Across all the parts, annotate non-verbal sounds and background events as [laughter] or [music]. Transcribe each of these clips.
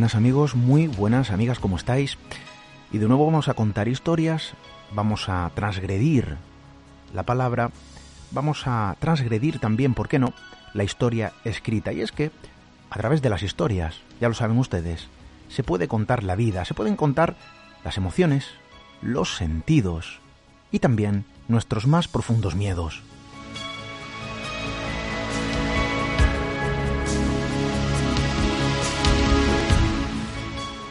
Buenas amigos, muy buenas amigas, ¿cómo estáis? Y de nuevo vamos a contar historias, vamos a transgredir la palabra, vamos a transgredir también, ¿por qué no?, la historia escrita. Y es que, a través de las historias, ya lo saben ustedes, se puede contar la vida, se pueden contar las emociones, los sentidos y también nuestros más profundos miedos.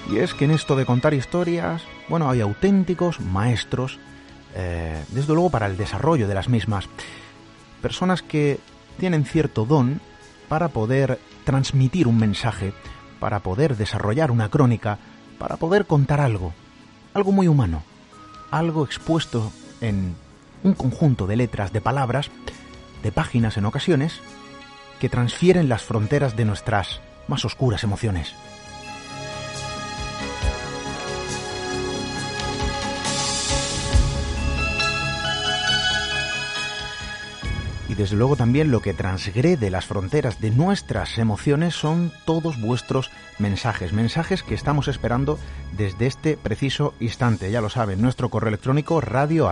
Y es que en esto de contar historias, bueno, hay auténticos maestros, eh, desde luego para el desarrollo de las mismas. Personas que tienen cierto don para poder transmitir un mensaje, para poder desarrollar una crónica, para poder contar algo, algo muy humano, algo expuesto en un conjunto de letras, de palabras, de páginas en ocasiones, que transfieren las fronteras de nuestras más oscuras emociones. Desde luego también lo que transgrede las fronteras de nuestras emociones son todos vuestros mensajes, mensajes que estamos esperando desde este preciso instante. Ya lo saben, nuestro correo electrónico radio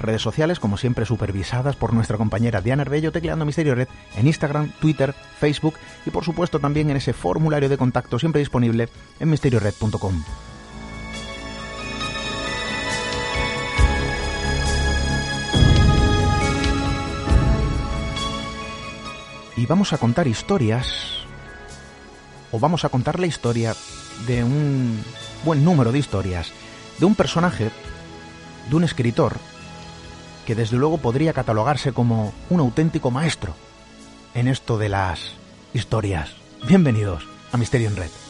redes sociales como siempre supervisadas por nuestra compañera Diana Herbello tecleando Misterio Red en Instagram, Twitter, Facebook y por supuesto también en ese formulario de contacto siempre disponible en misteriored.com. y vamos a contar historias, o vamos a contar la historia de un buen número de historias, de un personaje, de un escritor, que desde luego podría catalogarse como un auténtico maestro en esto de las historias. Bienvenidos a Misterio en Red.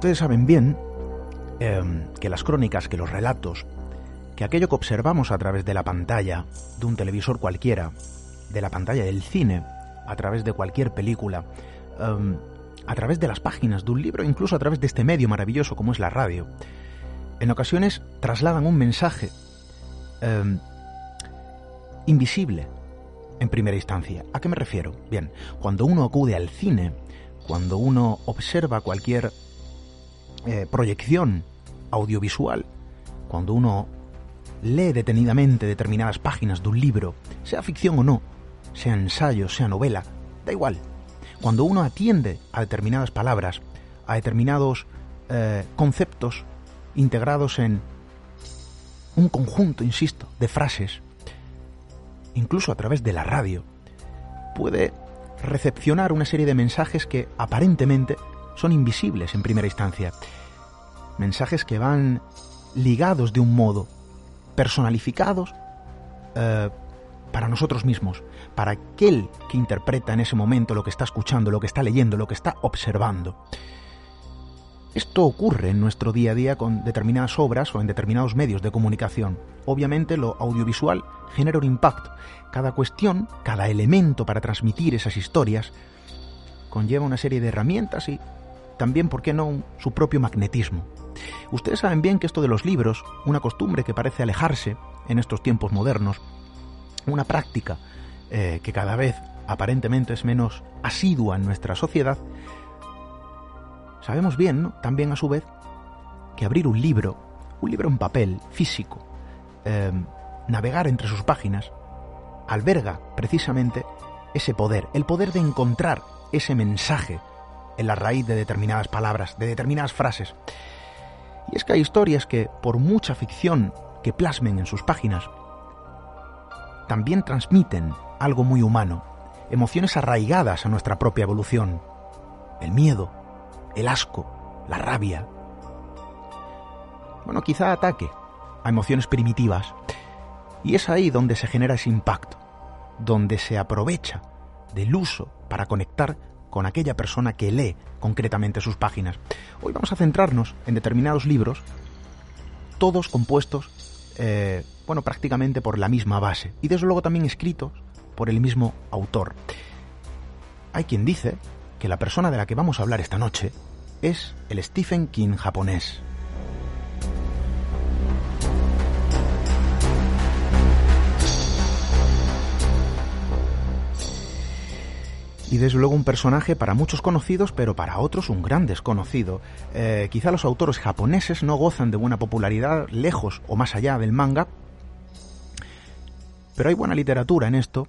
Ustedes saben bien em, que las crónicas, que los relatos, que aquello que observamos a través de la pantalla de un televisor cualquiera, de la pantalla del cine, a través de cualquier película, em, a través de las páginas de un libro, incluso a través de este medio maravilloso como es la radio, en ocasiones trasladan un mensaje em, invisible en primera instancia. ¿A qué me refiero? Bien, cuando uno acude al cine, cuando uno observa cualquier eh, proyección audiovisual, cuando uno lee detenidamente determinadas páginas de un libro, sea ficción o no, sea ensayo, sea novela, da igual. Cuando uno atiende a determinadas palabras, a determinados eh, conceptos integrados en un conjunto, insisto, de frases, incluso a través de la radio, puede recepcionar una serie de mensajes que aparentemente son invisibles en primera instancia. Mensajes que van ligados de un modo, personalificados eh, para nosotros mismos, para aquel que interpreta en ese momento lo que está escuchando, lo que está leyendo, lo que está observando. Esto ocurre en nuestro día a día con determinadas obras o en determinados medios de comunicación. Obviamente lo audiovisual genera un impacto. Cada cuestión, cada elemento para transmitir esas historias conlleva una serie de herramientas y también, ¿por qué no?, su propio magnetismo. Ustedes saben bien que esto de los libros, una costumbre que parece alejarse en estos tiempos modernos, una práctica eh, que cada vez aparentemente es menos asidua en nuestra sociedad, Sabemos bien, también a su vez, que abrir un libro, un libro en papel, físico, em, navegar entre sus páginas, alberga precisamente ese poder, el poder de encontrar ese mensaje en la raíz de determinadas palabras, de determinadas frases. Y es que hay historias que, por mucha ficción que plasmen en sus páginas, también transmiten algo muy humano, emociones arraigadas a nuestra propia evolución, el miedo, el asco, la rabia. Bueno, quizá ataque a emociones primitivas. Y es ahí donde se genera ese impacto, donde se aprovecha del uso para conectar con aquella persona que lee concretamente sus páginas. Hoy vamos a centrarnos en determinados libros, todos compuestos, eh, bueno, prácticamente por la misma base, y desde luego también escritos por el mismo autor. Hay quien dice que la persona de la que vamos a hablar esta noche es el Stephen King japonés. Y desde luego un personaje para muchos conocidos, pero para otros un gran desconocido. Eh, quizá los autores japoneses no gozan de buena popularidad lejos o más allá del manga, pero hay buena literatura en esto.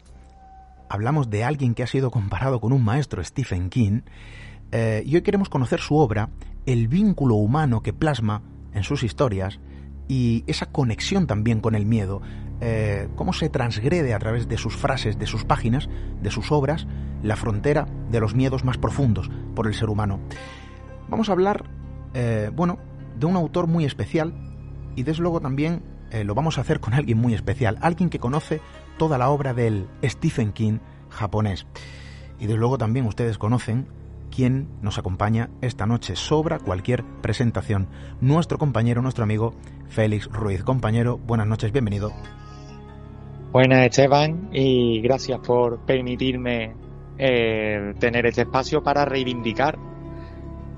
Hablamos de alguien que ha sido comparado con un maestro, Stephen King, eh, y hoy queremos conocer su obra, el vínculo humano que plasma en sus historias y esa conexión también con el miedo, eh, cómo se transgrede a través de sus frases, de sus páginas, de sus obras, la frontera de los miedos más profundos por el ser humano. Vamos a hablar, eh, bueno, de un autor muy especial y desde luego también lo vamos a hacer con alguien muy especial, alguien que conoce toda la obra del Stephen King japonés. Y desde luego también ustedes conocen quién nos acompaña esta noche. Sobra cualquier presentación. Nuestro compañero, nuestro amigo Félix Ruiz. Compañero, buenas noches, bienvenido. Buenas Esteban y gracias por permitirme eh, tener este espacio para reivindicar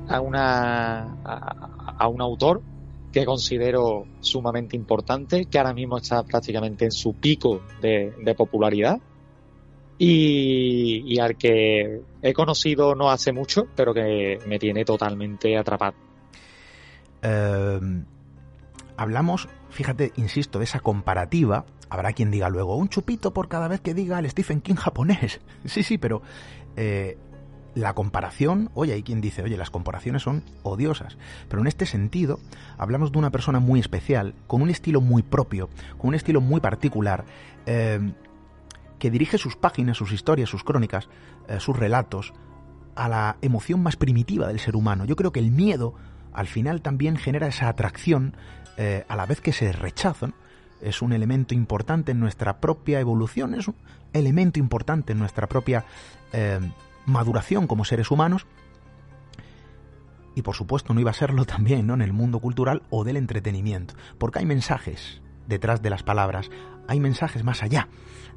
a, una, a un autor que considero sumamente importante, que ahora mismo está prácticamente en su pico de, popularidad y, al que he conocido no hace mucho, pero que me tiene totalmente atrapado. Em, hablamos, fíjate, insisto, de esa comparativa. Habrá quien diga luego, un chupito por cada vez que diga el Stephen King japonés. [laughs] sí, sí, pero eh, la comparación, oye, hay quien dice, oye, las comparaciones son odiosas, pero en este sentido hablamos de una persona muy especial, con un estilo muy propio, con un estilo muy particular, eh, que dirige sus páginas, sus historias, sus crónicas, eh, sus relatos a la emoción más primitiva del ser humano. Yo creo que el miedo al final también genera esa atracción eh, a la vez que se rechaza. Es un elemento importante en nuestra propia evolución, es un elemento importante en nuestra propia maduración como seres humanos y por supuesto no iba a serlo [laughs] también ¿no? en el mundo cultural o del entretenimiento, porque hay mensajes detrás de las palabras, hay mensajes más allá,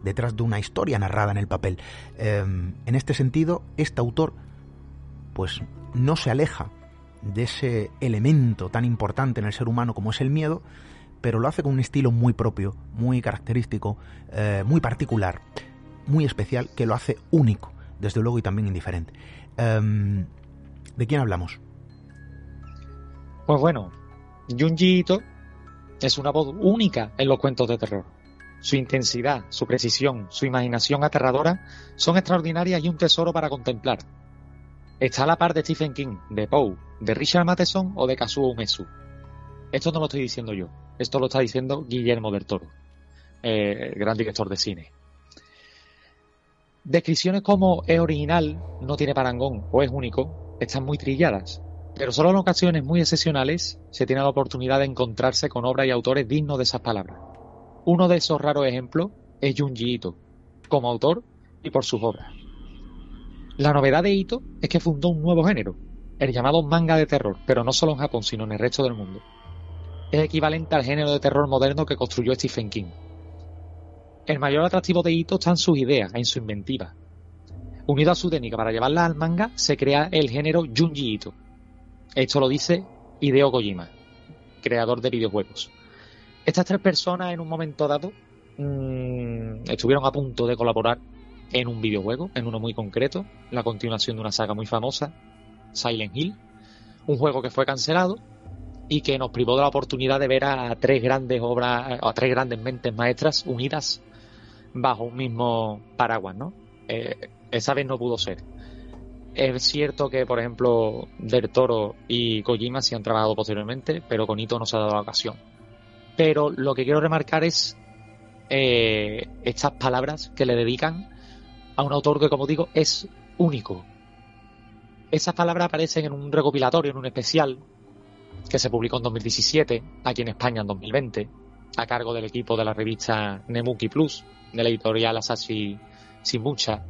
detrás de una historia narrada en el papel. Em, en este sentido, este autor, pues no se aleja de ese elemento tan importante en el ser humano como es el miedo, pero lo hace con un estilo muy propio, muy característico, eh, muy particular, muy especial, que lo hace único, desde luego, y también indiferente. Em, ¿De quién hablamos? Pues bueno, Junji Ito es una voz única en los cuentos de terror. Su intensidad, su precisión, su imaginación aterradora son extraordinarias y un tesoro para contemplar. Está a la par de Stephen King, de Poe, de Richard Matheson o de Kazuo Umesu. Esto no lo estoy diciendo yo, esto lo está diciendo Guillermo del Toro, eh, gran director de cine. Descripciones como es original, no tiene parangón o es único están muy trilladas, pero solo en ocasiones muy excepcionales se tiene la oportunidad de encontrarse con obras y autores dignos de esas palabras. Uno de esos raros ejemplos es Junji Ito, como autor y por sus obras. La novedad de Ito es que fundó un nuevo género, el llamado manga de terror, pero no solo en Japón, sino en el resto del mundo. Es equivalente al género de terror moderno que construyó Stephen King. El mayor atractivo de Ito está en sus ideas, en su inventiva. Unido a su técnica para llevarla al manga, se crea el género Junji Ito. Esto lo dice Hideo Kojima, creador de videojuegos. Estas tres personas en un momento dado mmm, estuvieron a punto de colaborar en un videojuego, en uno muy concreto, la continuación de una saga muy famosa, Silent Hill, un juego que fue cancelado y que nos privó de la oportunidad de ver a tres grandes obras, a tres grandes mentes maestras unidas bajo un mismo paraguas, ¿no? Eh, esa vez no pudo ser. Es cierto que, por ejemplo, Del Toro y Kojima sí han trabajado posteriormente, pero con Ito no se ha dado la ocasión. Pero lo que quiero remarcar es eh, estas palabras que le dedican a un autor que, como digo, es único. Esas palabras aparecen en un recopilatorio, en un especial, que se publicó en 2017, aquí en España en 2020, a cargo del equipo de la revista Nemuki Plus, de la editorial Asashi Mucha,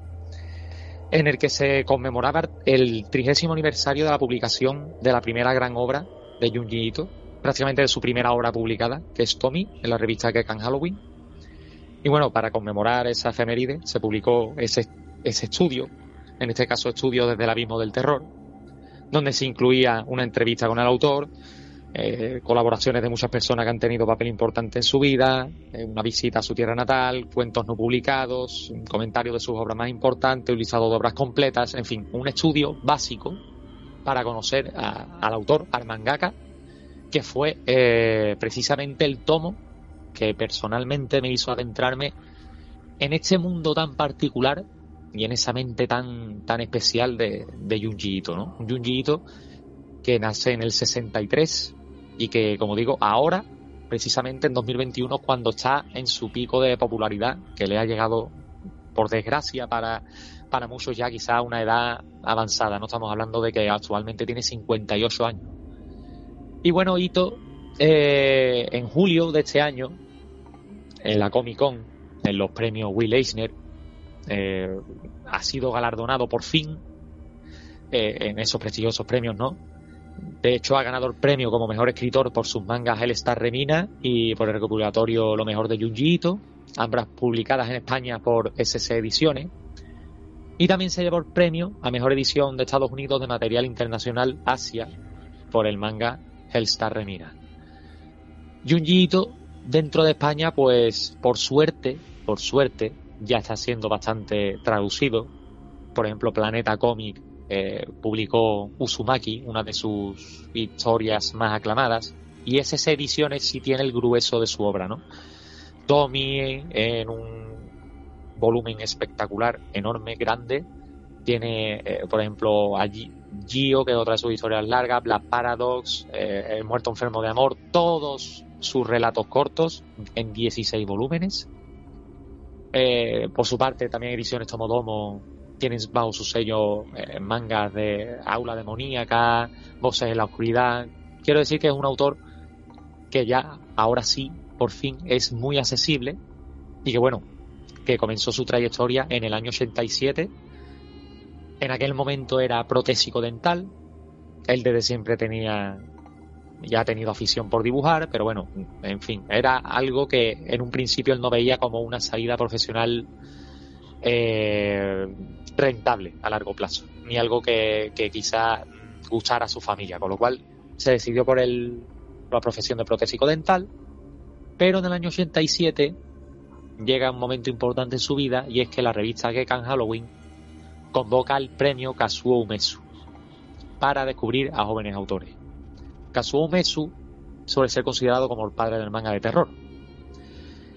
en el que se conmemoraba el trigésimo aniversario de la publicación de la primera gran obra de Junji Ito, prácticamente de su primera obra publicada, que es Tommy, en la revista Kekan Halloween. Y bueno, para conmemorar esa efeméride se publicó ese, ese estudio, en este caso estudio desde el abismo del terror, donde se incluía una entrevista con el autor, eh, colaboraciones de muchas personas que han tenido papel importante en su vida, eh, una visita a su tierra natal, cuentos no publicados, un comentario de sus obras más importantes, un listado de obras completas, en fin, un estudio básico para conocer al autor, al mangaka, que fue eh, precisamente el tomo que personalmente me hizo adentrarme en este mundo tan particular y en esa mente tan, tan especial de, de Junji Ito, ¿no? Junji Ito que nace en el 63 y que, como digo, ahora, precisamente en 2021, cuando está en su pico de popularidad, que le ha llegado, por desgracia, para, para muchos ya quizá una edad avanzada, no estamos hablando de que actualmente tiene 58 años. Y bueno, Ito, eh, en julio de este año, en la Comic Con, en los premios Will Eisner, eh, ha sido galardonado por fin eh, en esos prestigiosos premios, ¿no? De hecho, ha ganado el premio como mejor escritor por sus mangas El Star Remina y por el recopilatorio Lo mejor de Junji ambas publicadas en España por SC Ediciones. Y también se llevó el premio a mejor edición de Estados Unidos de material internacional Asia por el manga Hellstar Remina. Junji Ito, dentro de España, pues por suerte, por suerte, ya está siendo bastante traducido. Por ejemplo, Planeta Comic eh, publicó Uzumaki, una de sus historias más aclamadas, y esas ediciones sí tiene el grueso de su obra, ¿no? Tommy en un volumen espectacular, enorme, grande, tiene, eh, por ejemplo, allí Gio, que es otra de sus historias largas, Black Paradox, eh, El muerto enfermo de amor, todos sus relatos cortos en 16 volúmenes. por su parte, también ediciones Tomodomo tienen bajo su sello eh, mangas de aula demoníaca, voces en la oscuridad. Quiero decir que es un autor que ya, ahora sí, por fin, es muy accesible y que bueno, que comenzó su trayectoria en el año 87. En aquel momento era protésico dental. Él desde siempre tenía ya ha tenido afición por dibujar, pero bueno, en fin, era algo que en un principio él no veía como una salida profesional eh, rentable a largo plazo, ni algo que, quizá gustara a su familia, con lo cual se decidió por, el, la profesión de protésico dental, pero en el año 87 llega un momento importante en su vida y es que la revista Gekan Halloween convoca el premio Kazuo Umesu para descubrir a jóvenes autores. Kazuo Umesu suele ser considerado como el padre del manga de terror.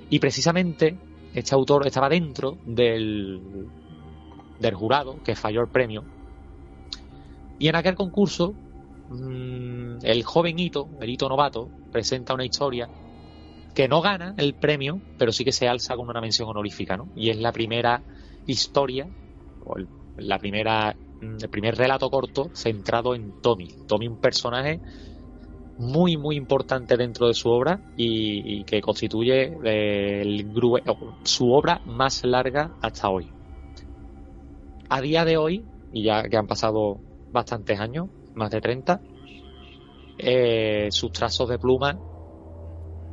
Y precisamente este autor estaba dentro del, del jurado que falló el premio. Y en aquel concurso, mmm, el joven Ito, el Ito novato, presenta una historia que no gana el premio, pero sí que se alza con una mención honorífica, ¿no? Y es la primera historia, o el, la primera, el primer relato corto centrado en Tommy. Tommy, un personaje muy, muy importante dentro de su obra y, que constituye eh, el, su obra más larga hasta hoy. A día de hoy, y ya que han pasado bastantes años, más de 30, eh, sus trazos de pluma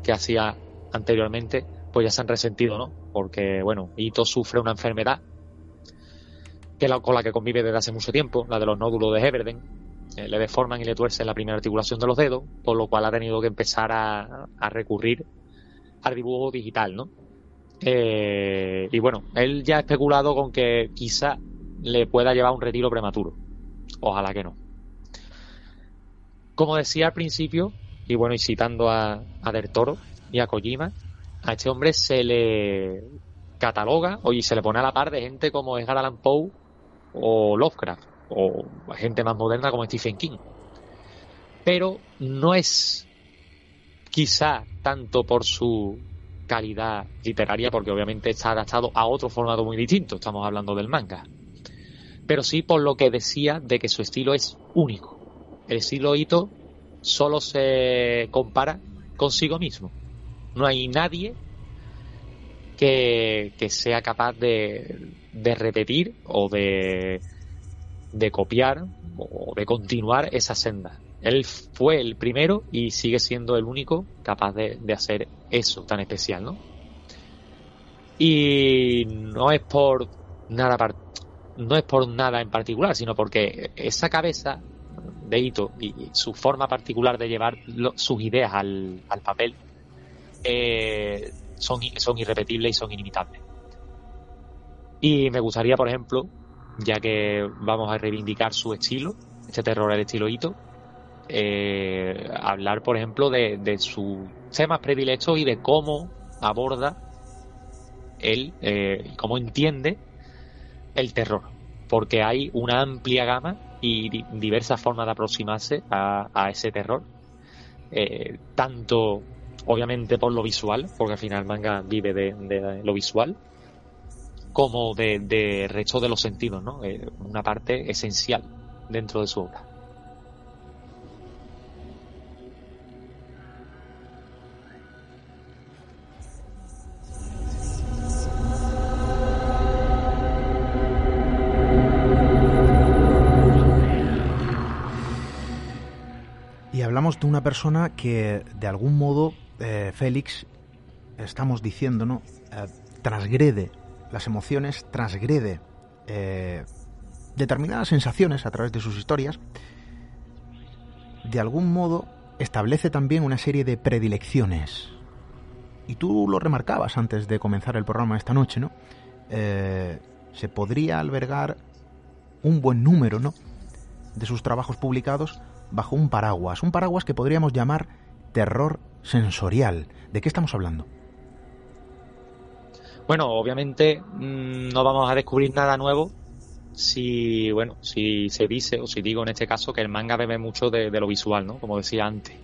que hacía anteriormente, pues ya se han resentido, ¿no? Porque, bueno, Ito sufre una enfermedad que la, con la que convive desde hace mucho tiempo, la de los nódulos de Heberden. Eh, le deforman y le tuercen la primera articulación de los dedos, por lo cual ha tenido que empezar a, a recurrir al dibujo digital, ¿no? Eh, y bueno, él ya ha especulado con que quizá le pueda llevar un retiro prematuro. Ojalá que no. Como decía al principio, y bueno, y citando a, a Del Toro y a Kojima, a este hombre se le cataloga y se le pone a la par de gente como Edgar Allan Poe o Lovecraft o gente más moderna como Stephen King. Pero no es quizá tanto por su calidad literaria, porque obviamente está adaptado a otro formato muy distinto, estamos hablando del manga. Pero sí por lo que decía de que su estilo es único. El estilo Ito solo se compara consigo mismo. No hay nadie que, que sea capaz de, de repetir o de, de copiar o de continuar esa senda. Él fue el primero y sigue siendo el único capaz de, de, hacer eso tan especial, ¿no? Y no es por nada no es por nada en particular, sino porque esa cabeza de Ito y su forma particular de llevar lo, sus ideas al, al papel eh, son, son irrepetibles y son inimitables. Y me gustaría, por ejemplo, ya que vamos a reivindicar su estilo, este terror del estilo Ito, eh, hablar, por ejemplo, de, de sus temas predilectos y de cómo aborda él, eh, cómo entiende el terror. Porque hay una amplia gama y di diversas formas de aproximarse a, a ese terror. Eh, tanto, obviamente, por lo visual, porque al final el manga vive de, de lo visual, como de, de, resto de los sentidos, ¿no? Eh, una parte esencial dentro de su obra. Y hablamos de una persona que, de algún modo, eh, Félix, estamos diciendo, ¿no? Eh, transgrede las emociones, transgrede eh, determinadas sensaciones a través de sus historias, de algún modo establece también una serie de predilecciones. Y tú lo remarcabas antes de comenzar el programa esta noche, ¿no? Eh, se podría albergar un buen número, ¿no? De sus trabajos publicados bajo un paraguas, un paraguas que podríamos llamar terror sensorial. ¿De qué estamos hablando? Bueno, obviamente mmm, no vamos a descubrir nada nuevo si, bueno, si se dice o si digo en este caso que el manga bebe mucho de, lo visual, ¿no? Como decía antes.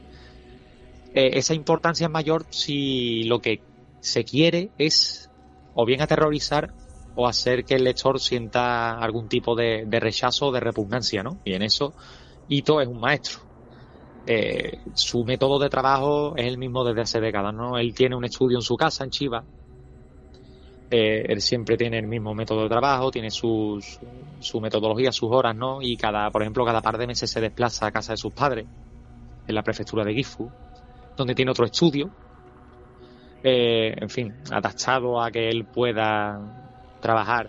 Eh, esa importancia es mayor si lo que se quiere es o bien aterrorizar o hacer que el lector sienta algún tipo de, de rechazo o de repugnancia, ¿no? Y en eso Ito es un maestro. Eh, su método de trabajo es el mismo desde hace décadas, ¿no? Él tiene un estudio en su casa, en Chiva, eh, él siempre tiene el mismo método de trabajo, tiene sus, su metodología, sus horas, ¿no? Y cada, por ejemplo, cada par de meses se desplaza a casa de sus padres en la prefectura de Gifu, donde tiene otro estudio, eh, en fin, adaptado a que él pueda trabajar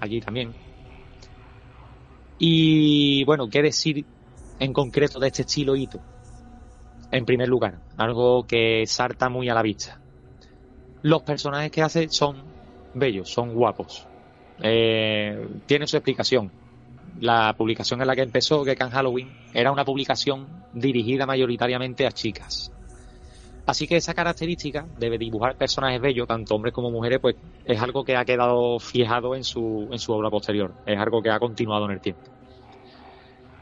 allí también. Y bueno, ¿qué decir en concreto de este estilo Ito? En primer lugar, algo que salta muy a la vista. Los personajes que hace son bellos, son guapos. Eh, tiene su explicación. La publicación en la que empezó, que Can Halloween, era una publicación dirigida mayoritariamente a chicas. Así que esa característica de dibujar personajes bellos, tanto hombres como mujeres, pues es algo que ha quedado fijado en su, en su obra posterior. Es algo que ha continuado en el tiempo.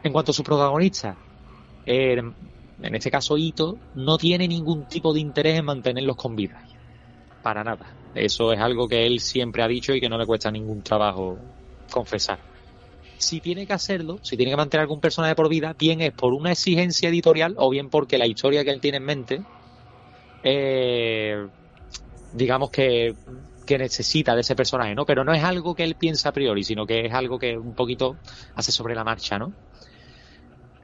En cuanto a sus protagonistas, eh, en este caso Ito, no tiene ningún tipo de interés en mantenerlos con vida. Para nada. Eso es algo que él siempre ha dicho y que no le cuesta ningún trabajo confesar. Si tiene que hacerlo, si tiene que mantener algún personaje por vida, bien es por una exigencia editorial o bien porque la historia que él tiene en mente eh, digamos que, necesita de ese personaje, ¿no? Pero no es algo que él piensa a priori, sino que es algo que un poquito hace sobre la marcha, ¿no?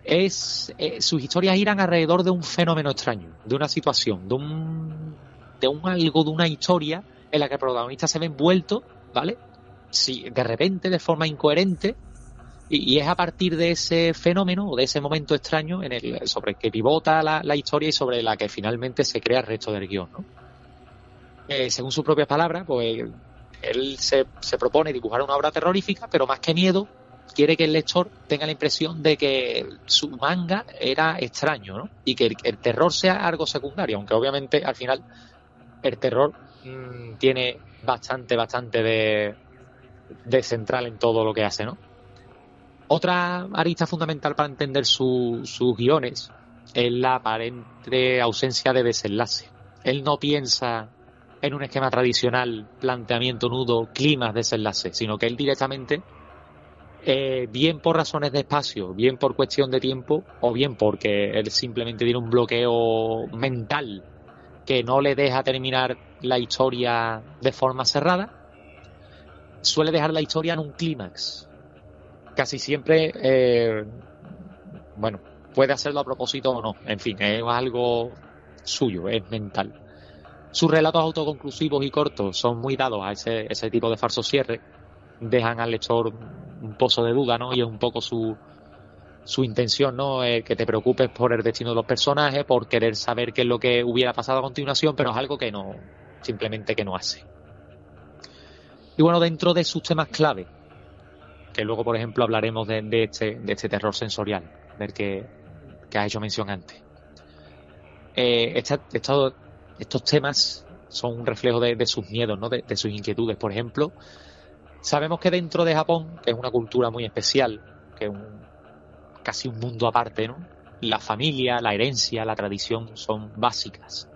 Es, eh, sus historias giran alrededor de un fenómeno extraño, de una situación, de un, de un algo, de una historia en la que el protagonista se ve envuelto, ¿vale? Si de repente, de forma incoherente, y, es a partir de ese fenómeno o de ese momento extraño en el, sobre el que pivota la, historia y sobre la que finalmente se crea el resto del guion. ¿no? Eh, según sus propias palabras, pues él se, propone dibujar una obra terrorífica, pero más que miedo, quiere que el lector tenga la impresión de que su manga era extraño, ¿no? Y que el, terror sea algo secundario, aunque obviamente al final el terror mm, tiene bastante, bastante de, central en todo lo que hace, ¿no? Otra arista fundamental para entender sus guiones es la aparente ausencia de desenlace. Él no piensa en un esquema tradicional, planteamiento, nudo, climas, desenlace, sino que él directamente, eh, bien por razones de espacio, bien por cuestión de tiempo, o bien porque él simplemente tiene un bloqueo mental que no le deja terminar la historia de forma cerrada, suele dejar la historia en un clímax, casi siempre, eh, bueno, puede hacerlo a propósito o no. En fin, es algo suyo, es mental. Sus relatos autoconclusivos y cortos son muy dados a ese, ese tipo de falso cierre. Dejan al lector un pozo de duda, ¿no? Y es un poco su, su intención, ¿no? Eh, que te preocupes por el destino de los personajes, por querer saber qué es lo que hubiera pasado a continuación, pero es algo que no, simplemente que no hace. Y bueno, dentro de sus temas clave, que luego, por ejemplo, hablaremos de, este, de este terror sensorial, del que, que has hecho mención antes. Eh, estos temas son un reflejo de, sus miedos, ¿no? de, sus inquietudes. Por ejemplo, sabemos que dentro de Japón, que es una cultura muy especial, que es un, casi un mundo aparte, ¿no? la familia, la herencia, la tradición son básicas.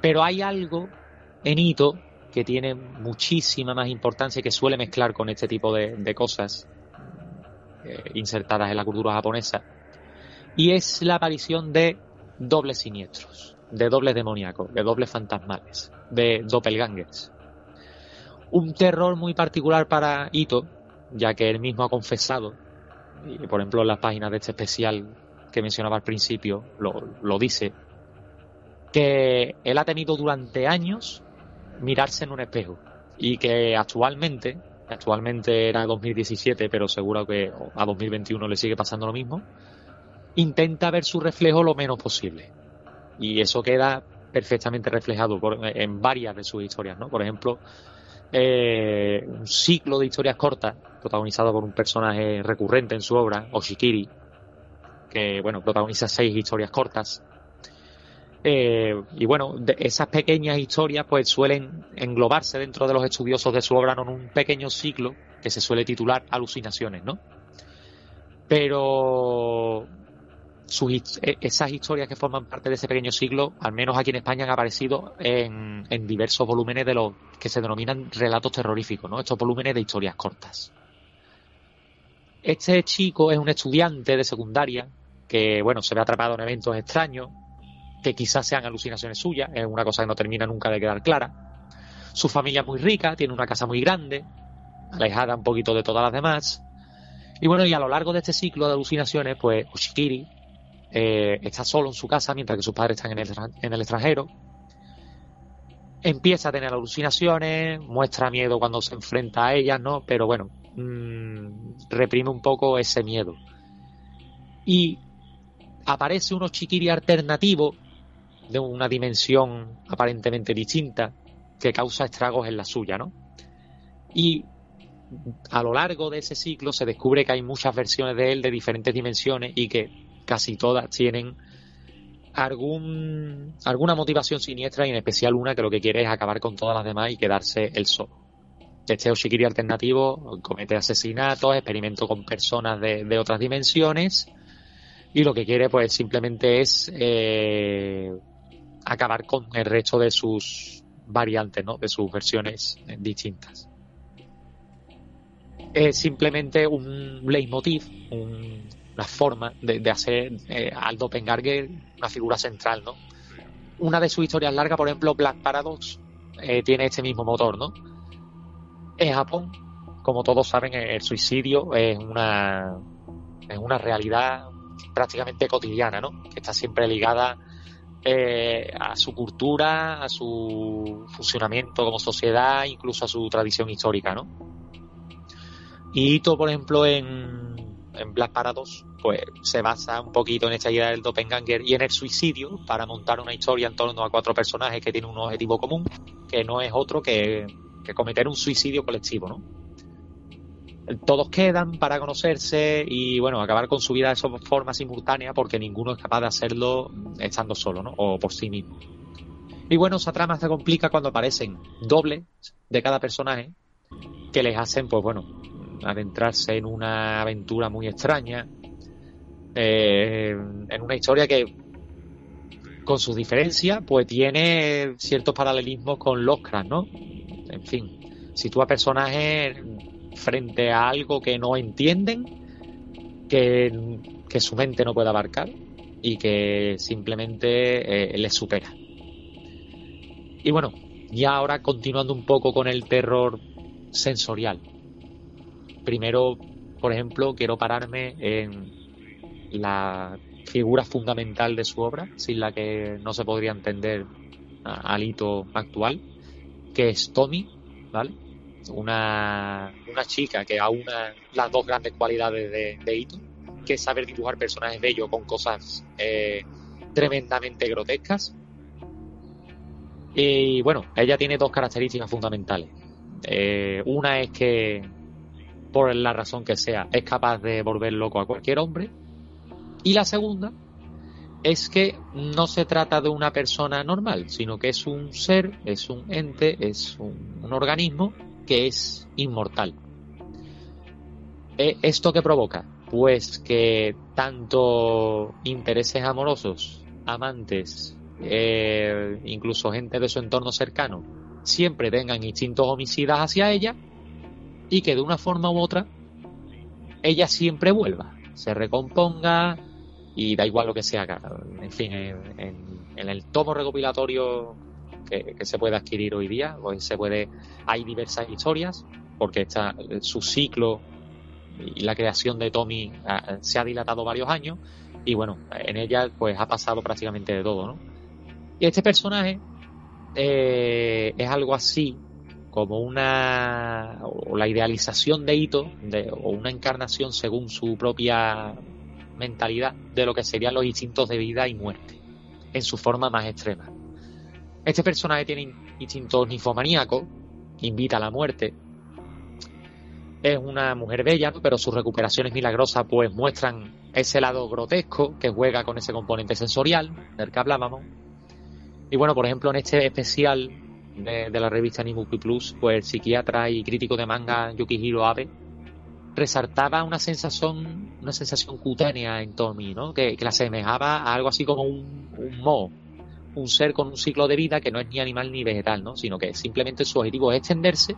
Pero hay algo en Ito que tiene muchísima más importancia y que suele mezclar con este tipo de, cosas eh, insertadas en la cultura japonesa. Y es la aparición de dobles siniestros, de dobles demoníacos, de dobles fantasmales, de doppelgangers. Un terror muy particular para Ito, ya que él mismo ha confesado, y por ejemplo en las páginas de este especial que mencionaba al principio, lo, lo dice, que él ha tenido durante años mirarse en un espejo y que actualmente, actualmente era 2017, pero seguro que a 2021 le sigue pasando lo mismo, intenta ver su reflejo lo menos posible. Y eso queda perfectamente reflejado en varias de sus historias, ¿no? Por ejemplo, eh, un ciclo de historias cortas, protagonizado por un personaje recurrente en su obra, Oshikiri, que, bueno, protagoniza seis historias cortas, eh, y bueno, esas pequeñas historias pues suelen englobarse dentro de los estudiosos de su obra en un pequeño ciclo que se suele titular Alucinaciones, ¿no? Pero e, esas historias que forman parte de ese pequeño ciclo, al menos aquí en España, han aparecido en, en diversos volúmenes de los que se denominan relatos terroríficos. Estos volúmenes de historias cortas. Este chico es un estudiante de secundaria que, bueno, se ve atrapado en eventos extraños, que quizás sean alucinaciones suyas, es una cosa que no termina nunca de quedar clara. Su familia es muy rica, tiene una casa muy grande, alejada un poquito de todas las demás. Y bueno, y a lo largo de este ciclo de alucinaciones, pues Oshikiri eh, está solo en su casa mientras que sus padres están en el, en el extranjero. Empieza a tener alucinaciones, muestra miedo cuando se enfrenta a ellas, ¿no? Pero bueno, mmm, reprime un poco ese miedo. Y aparece unos chiquiri alternativo de una dimensión aparentemente distinta que causa estragos en la suya, ¿no? Y a lo largo de ese ciclo se descubre que hay muchas versiones de él de diferentes dimensiones y que casi todas tienen algún, alguna motivación siniestra y en especial una que lo que quiere es acabar con todas las demás y quedarse él solo. Este Oshikiri alternativo comete asesinatos, experimento con personas de, otras dimensiones y lo que quiere pues simplemente es eh, acabar con el resto de sus variantes, ¿no? de sus versiones distintas. Es simplemente un leitmotiv, un, una forma de, hacer eh, al una figura central, ¿no? Una de sus historias largas, por ejemplo, Black Paradox, eh, tiene este mismo motor, ¿no? En Japón, como todos saben, el suicidio es una, es una realidad prácticamente cotidiana, ¿no? Que está siempre ligada eh, a su cultura, a su funcionamiento como sociedad, incluso a su tradición histórica, ¿no? Y Ito, por ejemplo, en, en Black Paradox, pues se basa un poquito en esta idea del doppelganger y en el suicidio para montar una historia en torno a cuatro personajes que tienen un objetivo común, que no es otro que, cometer un suicidio colectivo, ¿no? todos quedan para conocerse y bueno, acabar con su vida de forma simultánea porque ninguno es capaz de hacerlo estando solo, ¿no? O por sí mismo. Y bueno, esa trama se complica cuando aparecen dobles de cada personaje que les hacen, pues bueno, adentrarse en una aventura muy extraña, eh, en una historia que con sus diferencias, pues tiene ciertos paralelismos con Lovecraft, ¿no? En fin, sitúa personajes frente a algo que no entienden, que, que su mente no puede abarcar y que simplemente eh, les supera. Y bueno, ya ahora continuando un poco con el terror sensorial. Primero, por ejemplo, quiero pararme en la figura fundamental de su obra, sin la que no se podría entender al hito actual, que es Tommy, ¿vale? una, una chica que aúna las dos grandes cualidades de, de Ito, que es saber dibujar personajes bellos con cosas eh, tremendamente grotescas. Y bueno, ella tiene dos características fundamentales. Eh, una es que, por la razón que sea, es capaz de volver loco a cualquier hombre. Y la segunda es que no se trata de una persona normal, sino que es un ser, es un ente, es un, organismo que es inmortal. ¿E ¿Esto qué provoca? Pues que tanto intereses amorosos, amantes, eh, incluso gente de su entorno cercano, siempre tengan instintos homicidas hacia ella y que de una forma u otra ella siempre vuelva, se recomponga y da igual lo que se haga. En fin, en, el tomo recopilatorio que, se puede adquirir hoy día, pues se puede, hay diversas historias, porque está su ciclo y la creación de Tommy ah, se ha dilatado varios años, y bueno, en ella pues ha pasado prácticamente de todo, ¿no? Y este personaje eh, es algo así como una o la idealización de Ito de, o una encarnación según su propia mentalidad de lo que serían los instintos de vida y muerte en su forma más extrema. Este personaje tiene instintos ninfomaníacos, invita a la muerte. Es una mujer bella, pero sus recuperaciones milagrosas pues muestran ese lado grotesco que juega con ese componente sensorial del que hablábamos. Y bueno, por ejemplo, en este especial de, la revista Nimuki Plus, pues el psiquiatra y crítico de manga Yukihiro Abe resaltaba una sensación, una sensación cutánea en Tommy, ¿no? Que, que la asemejaba a algo así como un, un moho un ser con un ciclo de vida que no es ni animal ni vegetal, ¿no? Sino que simplemente su objetivo es extenderse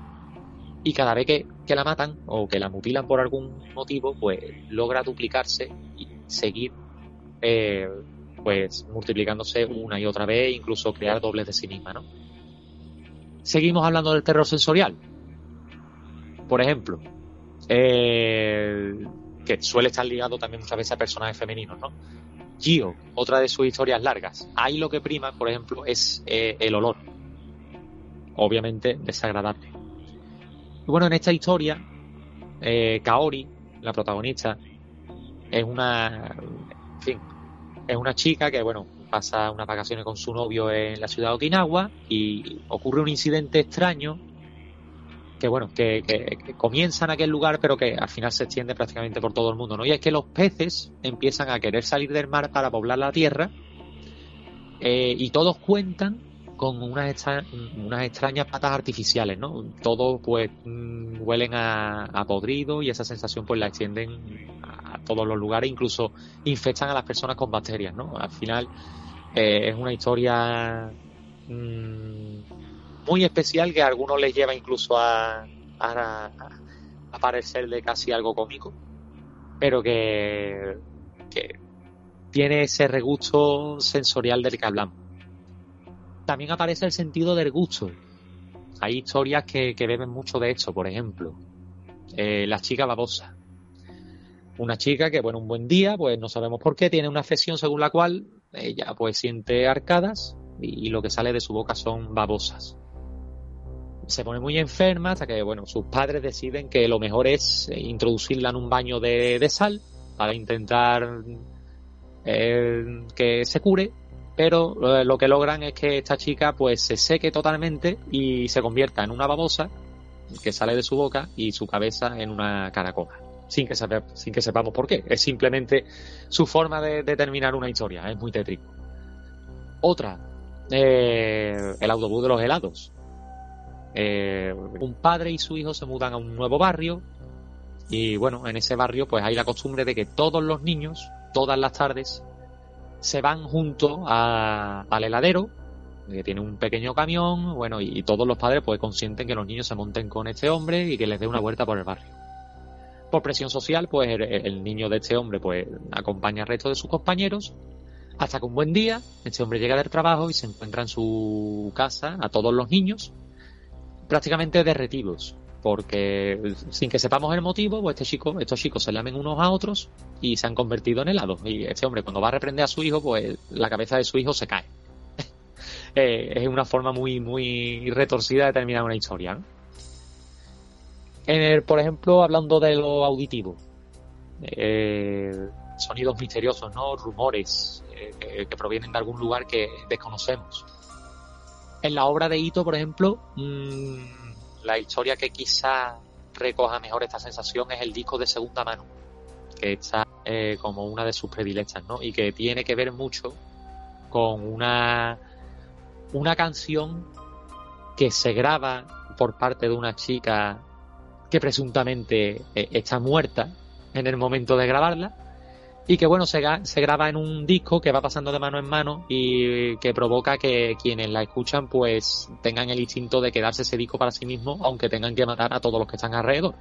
y cada vez que, que, la matan o que la mutilan por algún motivo, pues logra duplicarse y seguir eh, pues multiplicándose una y otra vez, incluso crear dobles de sí misma, ¿no? Seguimos hablando del terror sensorial. Por ejemplo, eh, que suele estar ligado también muchas veces a personajes femeninos, ¿no? Gio, otra de sus historias largas. Ahí lo que prima, por ejemplo, es eh, el olor. Obviamente desagradable. Y bueno, en esta historia, eh, Kaori, la protagonista, es una, en fin, es una chica que, bueno, pasa unas vacaciones con su novio en la ciudad de Okinawa y ocurre un incidente extraño que bueno, que, que, comienza en aquel lugar, pero que al final se extiende prácticamente por todo el mundo, ¿no? Y es que los peces empiezan a querer salir del mar para poblar la tierra eh, y todos cuentan con unas, unas extrañas patas artificiales, ¿no? Todos pues mm, huelen a, podrido y esa sensación pues la extienden a todos los lugares, incluso infectan a las personas con bacterias, ¿no? Al final eh, es una historia mmm, muy especial que a algunos les lleva incluso a, a, a casi algo cómico, pero que, que tiene ese regusto sensorial del que hablamos. También aparece el sentido del gusto. Hay historias que, que beben mucho de esto, por ejemplo, eh, la chica babosa. Una chica que, bueno, un buen día, pues no sabemos por qué, tiene una afección según la cual ella pues siente arcadas y, lo que sale de su boca son babosas se pone muy enferma hasta que, bueno, sus padres deciden que lo mejor es introducirla en un baño de, de sal para intentar eh, que se cure, pero eh, lo que logran es que esta chica pues se seque totalmente y se convierta en una babosa que sale de su boca y su cabeza en una caracola. Sin que, sin que sepamos por qué. Es simplemente su forma de, terminar una historia. Es muy tétrico. Otra, eh, el autobús de los helados. Eh, un padre y su hijo se mudan a un nuevo barrio y bueno, en ese barrio pues hay la costumbre de que todos los niños, todas las tardes, se van junto a, al heladero, que tiene un pequeño camión, bueno, y, y, todos los padres pues consienten que los niños se monten con este hombre y que les dé una vuelta por el barrio. Por presión social, pues el, niño de este hombre pues acompaña al resto de sus compañeros hasta que un buen día este hombre llega del trabajo y se encuentra en su casa a todos los niños prácticamente derretidos, porque sin que sepamos el motivo, pues este chico, estos chicos se lamen unos a otros y se han convertido en helados. Y este hombre cuando va a reprender a su hijo, pues la cabeza de su hijo se cae. [laughs] eh, es una forma muy, muy retorcida de terminar una historia. ¿no? En el, por ejemplo, hablando de lo auditivo, eh, sonidos misteriosos, ¿no? Rumores eh, que provienen de algún lugar que desconocemos en la obra de Ito, por ejemplo, mmm, la historia que quizá recoja mejor esta sensación es el disco de segunda mano, que está eh, como una de sus predilectas, ¿no? Y que tiene que ver mucho con una, una canción que se graba por parte de una chica que presuntamente eh, está muerta en el momento de grabarla y que bueno, se, graba en un disco que va pasando de mano en mano y que provoca que quienes la escuchan pues tengan el instinto de quedarse ese disco para sí mismo, aunque tengan que matar a todos los que están alrededor.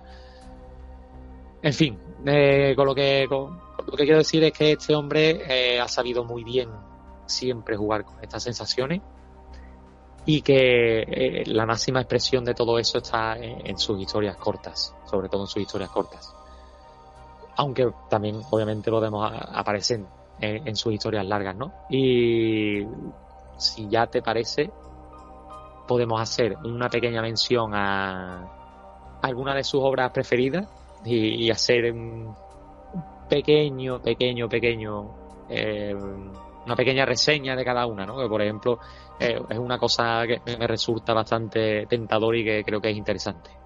En fin, eh, con, lo que, con, con, lo que quiero decir es que este hombre eh, ha sabido muy bien siempre jugar con estas sensaciones y que eh, la máxima expresión de todo eso está en, sus historias cortas, sobre todo en sus historias cortas aunque también obviamente podemos aparecer en, sus historias largas, ¿no? Y si ya te parece, podemos hacer una pequeña mención a alguna de sus obras preferidas y, y hacer un pequeño, pequeño, pequeño, eh, una pequeña reseña de cada una, ¿no? Que por ejemplo eh, es una cosa que me resulta bastante tentador y que creo que es interesante.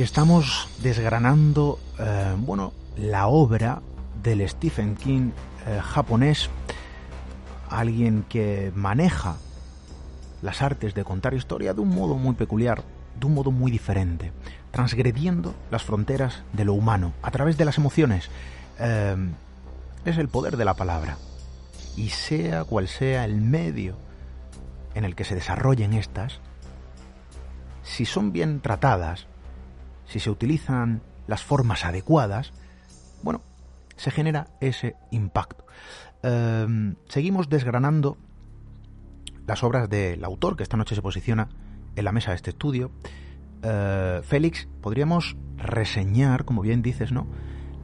y estamos desgranando, eh, bueno, la obra del Stephen King eh, japonés, alguien que maneja las artes de contar historia de un modo muy peculiar, de un modo muy diferente, transgrediendo las fronteras de lo humano a través de las emociones. Eh, es el poder de la palabra. Y sea cual sea el medio en el que se desarrollen estas, si son bien tratadas, si se utilizan las formas adecuadas, bueno, se genera ese impacto. Eh, seguimos desgranando las obras del autor que esta noche se posiciona en la mesa de este estudio, eh, Félix, podríamos reseñar, como bien dices, ¿no?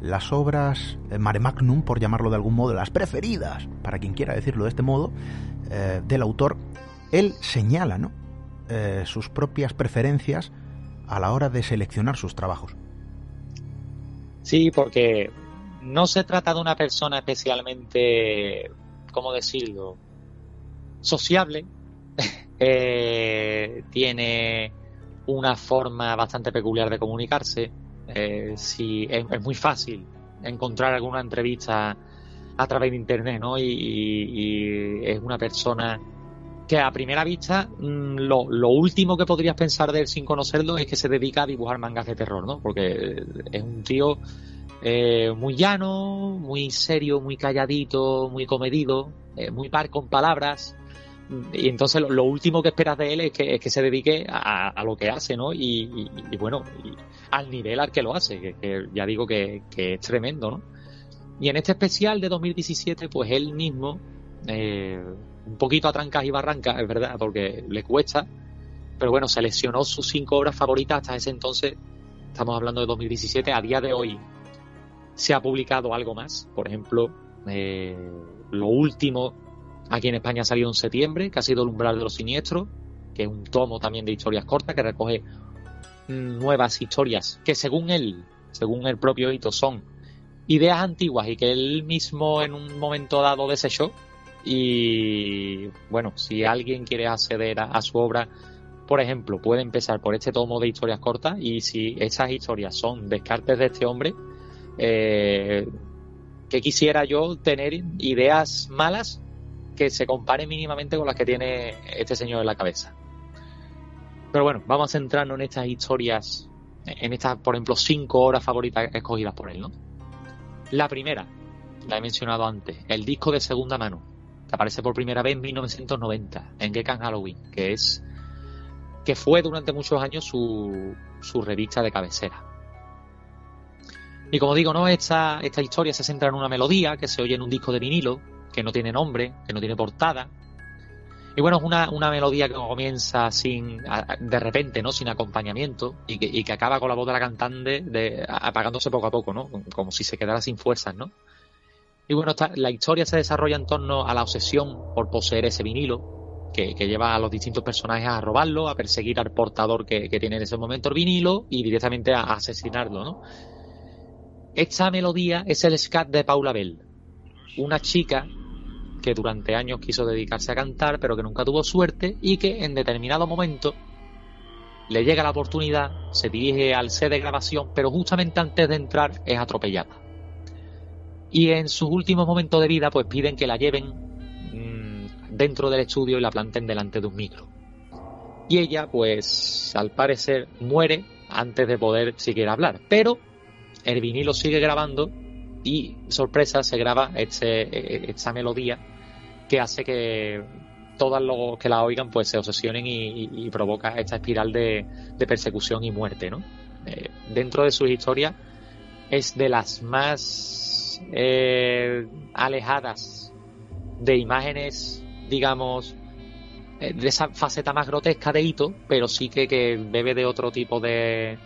Las obras eh, mare magnum, por llamarlo de algún modo, las preferidas, para quien quiera decirlo de este modo, eh, del autor. Él señala, ¿no? sus propias preferencias a la hora de seleccionar sus trabajos. Sí, porque no se trata de una persona especialmente, ¿cómo decirlo? Sociable. [laughs] tiene una forma bastante peculiar de comunicarse. Eh, si es, muy fácil encontrar alguna entrevista a través de internet, ¿no? Y, es una persona que a primera vista mm, lo, último que podrías pensar de él sin conocerlo es que se dedica a dibujar mangas de terror, ¿no? Porque es un tío eh, muy llano, muy serio, muy calladito, muy comedido, eh, muy par con palabras y entonces lo, último que esperas de él es que, que se dedique a, lo que hace, ¿no? Y, bueno, al nivel al que lo hace, que, ya digo que, es tremendo, ¿no? Y en este especial de 2017, pues él mismo, eh, un poquito a trancas y barrancas, es verdad, porque le cuesta, pero bueno, seleccionó sus cinco obras favoritas hasta ese entonces, estamos hablando de 2017, a día de hoy se ha publicado algo más, por ejemplo, eh, lo último Aquí en España ha salido en septiembre, que ha sido El umbral de los siniestros, que es un tomo también de historias cortas que recoge nuevas historias que según él, según el propio Hito, son ideas antiguas y que él mismo en un momento dado desechó. Y bueno, si alguien quiere acceder a, su obra, por ejemplo, puede empezar por este tomo de historias cortas y si esas historias son descartes de este hombre, eh, que quisiera yo tener ideas malas que se compare mínimamente con las que tiene este señor en la cabeza. Pero bueno, vamos a centrarnos en estas historias, en estas, por ejemplo, cinco horas favoritas escogidas por él, ¿no? La primera, la he mencionado antes, el disco de segunda mano, que aparece por primera vez en 1990, en Gekan Halloween, que es que fue durante muchos años su, su revista de cabecera. Y como digo, ¿no? Esta, esta historia se centra en una melodía que se oye en un disco de vinilo, que no tiene nombre, que no tiene portada. Y bueno, es una, una melodía que comienza sin, de repente, ¿no? Sin acompañamiento y que, y que acaba con la voz de la cantante apagándose poco a poco, ¿no? Como si se quedara sin fuerzas, ¿no? Y bueno, la historia se desarrolla en torno a la obsesión por poseer ese vinilo, que, que, lleva a los distintos personajes a robarlo, a perseguir al portador que, que tiene en ese momento el vinilo y directamente a, asesinarlo, ¿no? Esta melodía es el scat de Paula Bell, una chica que durante años quiso dedicarse a cantar, pero que nunca tuvo suerte y que en determinado momento le llega la oportunidad, se dirige al set de grabación, pero justamente antes de entrar es atropellada. Y en sus últimos momentos de vida, pues piden que la lleven mm, dentro del estudio y la planten delante de un micro. Y ella, pues, al parecer, muere antes de poder siquiera hablar. Pero el vinilo sigue grabando y, sorpresa, se graba este, esta melodía que hace que todos los que la oigan pues se obsesionen y, provoca esta espiral de, persecución y muerte, ¿no? Eh, dentro de sus historias es de las más eh, alejadas de imágenes, digamos, eh, de esa faceta más grotesca de Hito, pero sí que, que bebe de otro tipo de,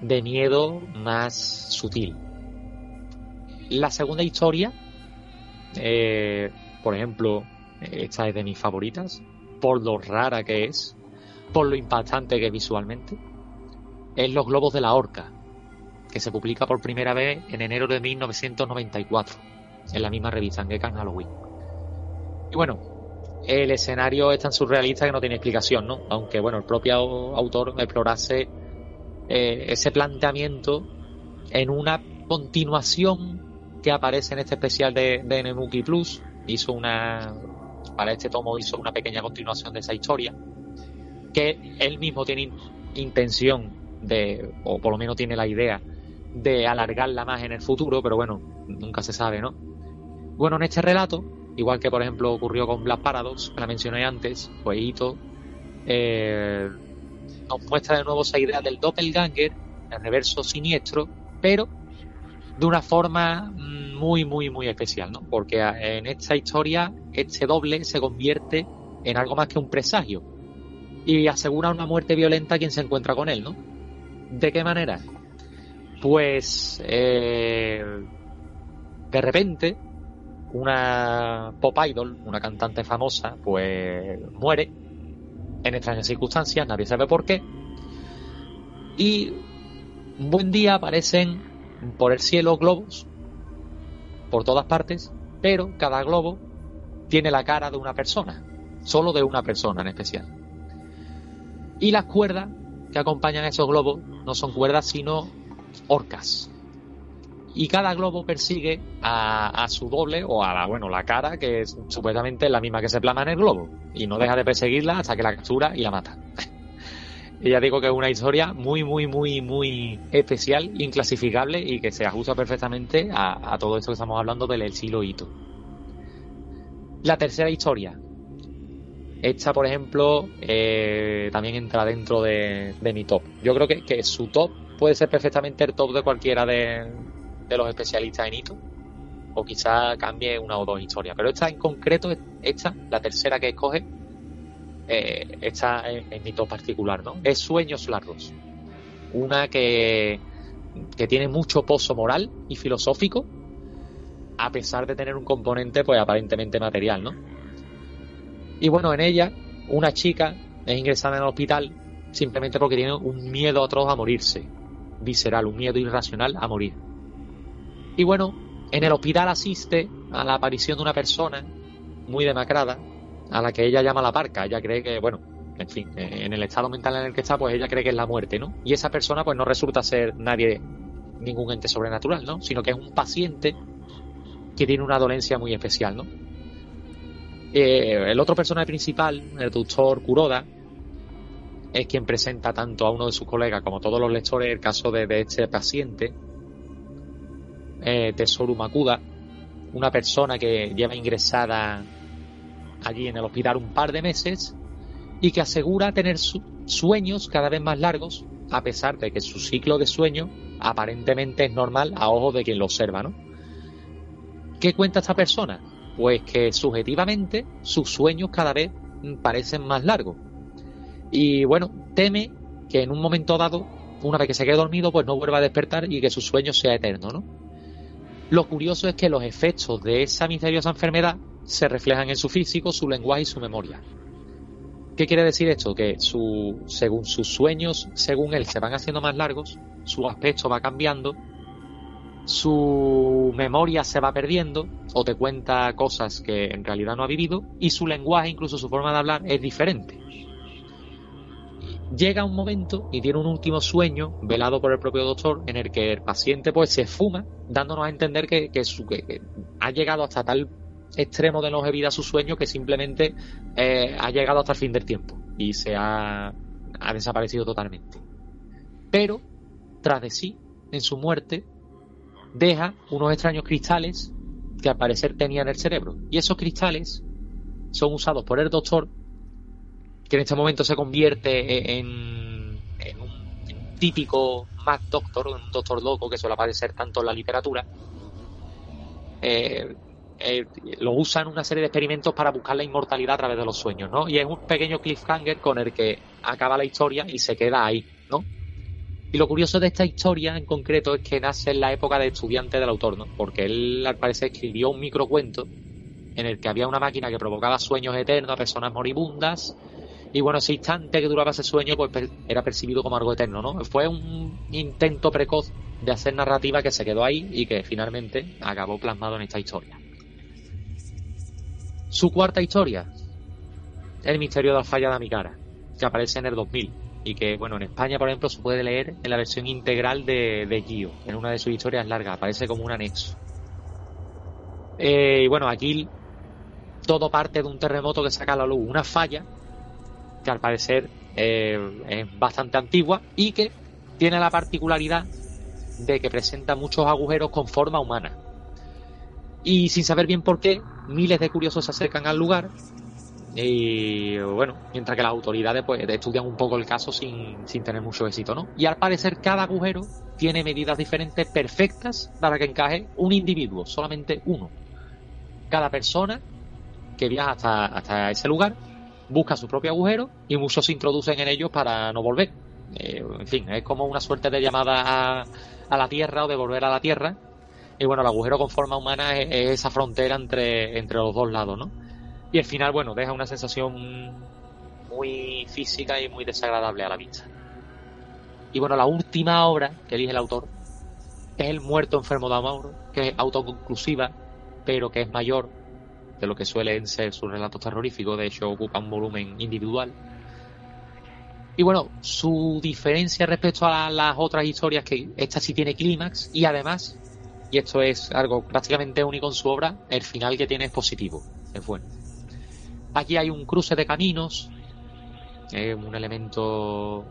de miedo más sutil. La segunda historia por ejemplo, esta es de mis favoritas, por lo rara que es, por lo impactante que es visualmente, es Los Globos de la Horca, que se publica por primera vez en enero de 1994, en la misma revista, en Gekan Halloween. Y bueno, el escenario es tan surrealista que no tiene explicación, ¿no? Aunque, bueno, el propio autor explorase eh, ese planteamiento en una continuación que aparece en este especial de, de Plus, hizo una, para este tomo hizo una pequeña continuación de esa historia, que él mismo tiene intención de, o por lo menos tiene la idea, de alargarla más en el futuro, pero bueno, nunca se sabe, ¿no? Bueno, en este relato, igual que por ejemplo ocurrió con Black Paradox, que la mencioné antes, pues Ito eh, nos muestra de nuevo esa idea del doppelganger, el reverso siniestro, pero de una forma muy, muy, muy especial, ¿no? Porque en esta historia, este doble se convierte en algo más que un presagio. y asegura una muerte violenta a quien se encuentra con él, ¿no? ¿De qué manera? Pues eh, de repente una pop idol, una cantante famosa, pues muere en extrañas circunstancias, nadie sabe por qué. Y un buen día aparecen por el cielo globos por todas partes, pero cada globo tiene la cara de una persona, solo de una persona en especial. Y las cuerdas que acompañan a esos globos no son cuerdas sino orcas. Y cada globo persigue a, su doble o a la, bueno, la cara que es supuestamente la misma que se plama en el globo. Y no deja de perseguirla hasta que la captura y la mata. Y ya digo que es una historia muy, muy, muy, muy especial, inclasificable y que se ajusta perfectamente a, todo esto que estamos hablando del estilo Ito. La tercera historia. Esta, por ejemplo, eh, también entra dentro de, mi top. Yo creo que, que, su top puede ser perfectamente el top de cualquiera de, los especialistas en Ito. O quizá cambie una o dos historias. Pero esta en concreto, esta, la tercera que escoge, eh, está en, en, mi top particular, ¿no? Es Sueños Largos. Una que, que tiene mucho pozo moral y filosófico, a pesar de tener un componente, pues aparentemente material, ¿no? Y bueno, en ella, una chica es ingresada en el hospital simplemente porque tiene un miedo atroz a morirse, visceral, un miedo irracional a morir. Y bueno, en el hospital asiste a la aparición de una persona muy demacrada, a la que ella llama la parca. Ella cree que, bueno, en fin, en el estado mental en el que está, pues ella cree que es la muerte, ¿no? Y esa persona, pues no resulta ser nadie, ningún ente sobrenatural, ¿no? Sino que es un paciente que tiene una dolencia muy especial, ¿no? Eh, el otro personaje principal, el doctor Kuroda, es quien presenta tanto a uno de sus colegas como a todos los lectores el caso de este paciente, eh, Makuda, una persona que lleva ingresada allí en el hospital un par de meses y que asegura tener sueños cada vez más largos a pesar de que su ciclo de sueño aparentemente es normal a ojos de quien lo observa, ¿no? ¿Qué cuenta esta persona? Pues que subjetivamente sus sueños cada vez parecen más largos. Y bueno, teme que en un momento dado, una vez que se quede dormido, pues no vuelva a despertar y que su sueño sea eterno, ¿no? Lo curioso es que los efectos de esa misteriosa enfermedad se reflejan en su físico, su lenguaje y su memoria. ¿Qué quiere decir esto? Que su, según sus sueños, según él, se van haciendo más largos, su aspecto va cambiando, su memoria se va perdiendo o te cuenta cosas que en realidad no ha vivido y su lenguaje, incluso su forma de hablar, es diferente llega un momento y tiene un último sueño velado por el propio doctor en el que el paciente pues se fuma dándonos a entender que, que, ha llegado hasta tal extremo de longevidad su sueño que simplemente eh, ha llegado hasta el fin del tiempo y se ha, ha desaparecido totalmente. Pero, tras de sí, en su muerte, deja unos extraños cristales que al parecer tenía en el cerebro. Y esos cristales son usados por el doctor que en este momento se convierte en, un típico Mad Doctor, un doctor loco que suele aparecer tanto en la literatura, eh, eh, lo usa en una serie de experimentos para buscar la inmortalidad a través de los sueños, ¿no? Y es un pequeño cliffhanger con el que acaba la historia y se queda ahí, ¿no? Y lo curioso de esta historia en concreto es que nace en la época de estudiante del autor, ¿no? Porque él al parecer escribió un microcuento en el que había una máquina que provocaba sueños eternos a personas moribundas y bueno, ese instante que duraba ese sueño, pues era percibido como algo eterno, ¿no? Fue un intento precoz de hacer narrativa que se quedó ahí y que finalmente acabó plasmado en esta historia. Su cuarta historia, El misterio de la falla de mi cara, que aparece en el 2000 y que, bueno, en España, por ejemplo, se puede leer en la versión integral de, de Gio, en una de sus historias largas, aparece como un anexo. Eh, y bueno, aquí todo parte de un terremoto que saca a la luz una falla que al parecer eh, es bastante antigua y que tiene la particularidad de que presenta muchos agujeros con forma humana. Y sin saber bien por qué, miles de curiosos se acercan al lugar y bueno, mientras que las autoridades pues estudian un poco el caso sin, sin tener mucho éxito, ¿no? Y al parecer cada agujero tiene medidas diferentes perfectas para que encaje un individuo, solamente uno. Cada persona que viaja hasta, hasta ese lugar busca su propio agujero y muchos se introducen en ellos para no volver. Eh, en fin, es como una suerte de llamada a, a, la Tierra o de volver a la Tierra. Y bueno, el agujero con forma humana es, es esa frontera entre, entre los dos lados, ¿no? Y al final, bueno, deja una sensación muy física y muy desagradable a la vista. Y bueno, la última obra que elige el autor es El muerto enfermo de Amauro, que es autoconclusiva, pero que es mayor de lo que suelen ser sus relatos terroríficos, de hecho ocupa un volumen individual. Y bueno, su diferencia respecto a las otras historias, que esta sí tiene clímax, y además, y esto es algo prácticamente único en su obra, el final que tiene es positivo, es bueno. Aquí hay un cruce de caminos, es un elemento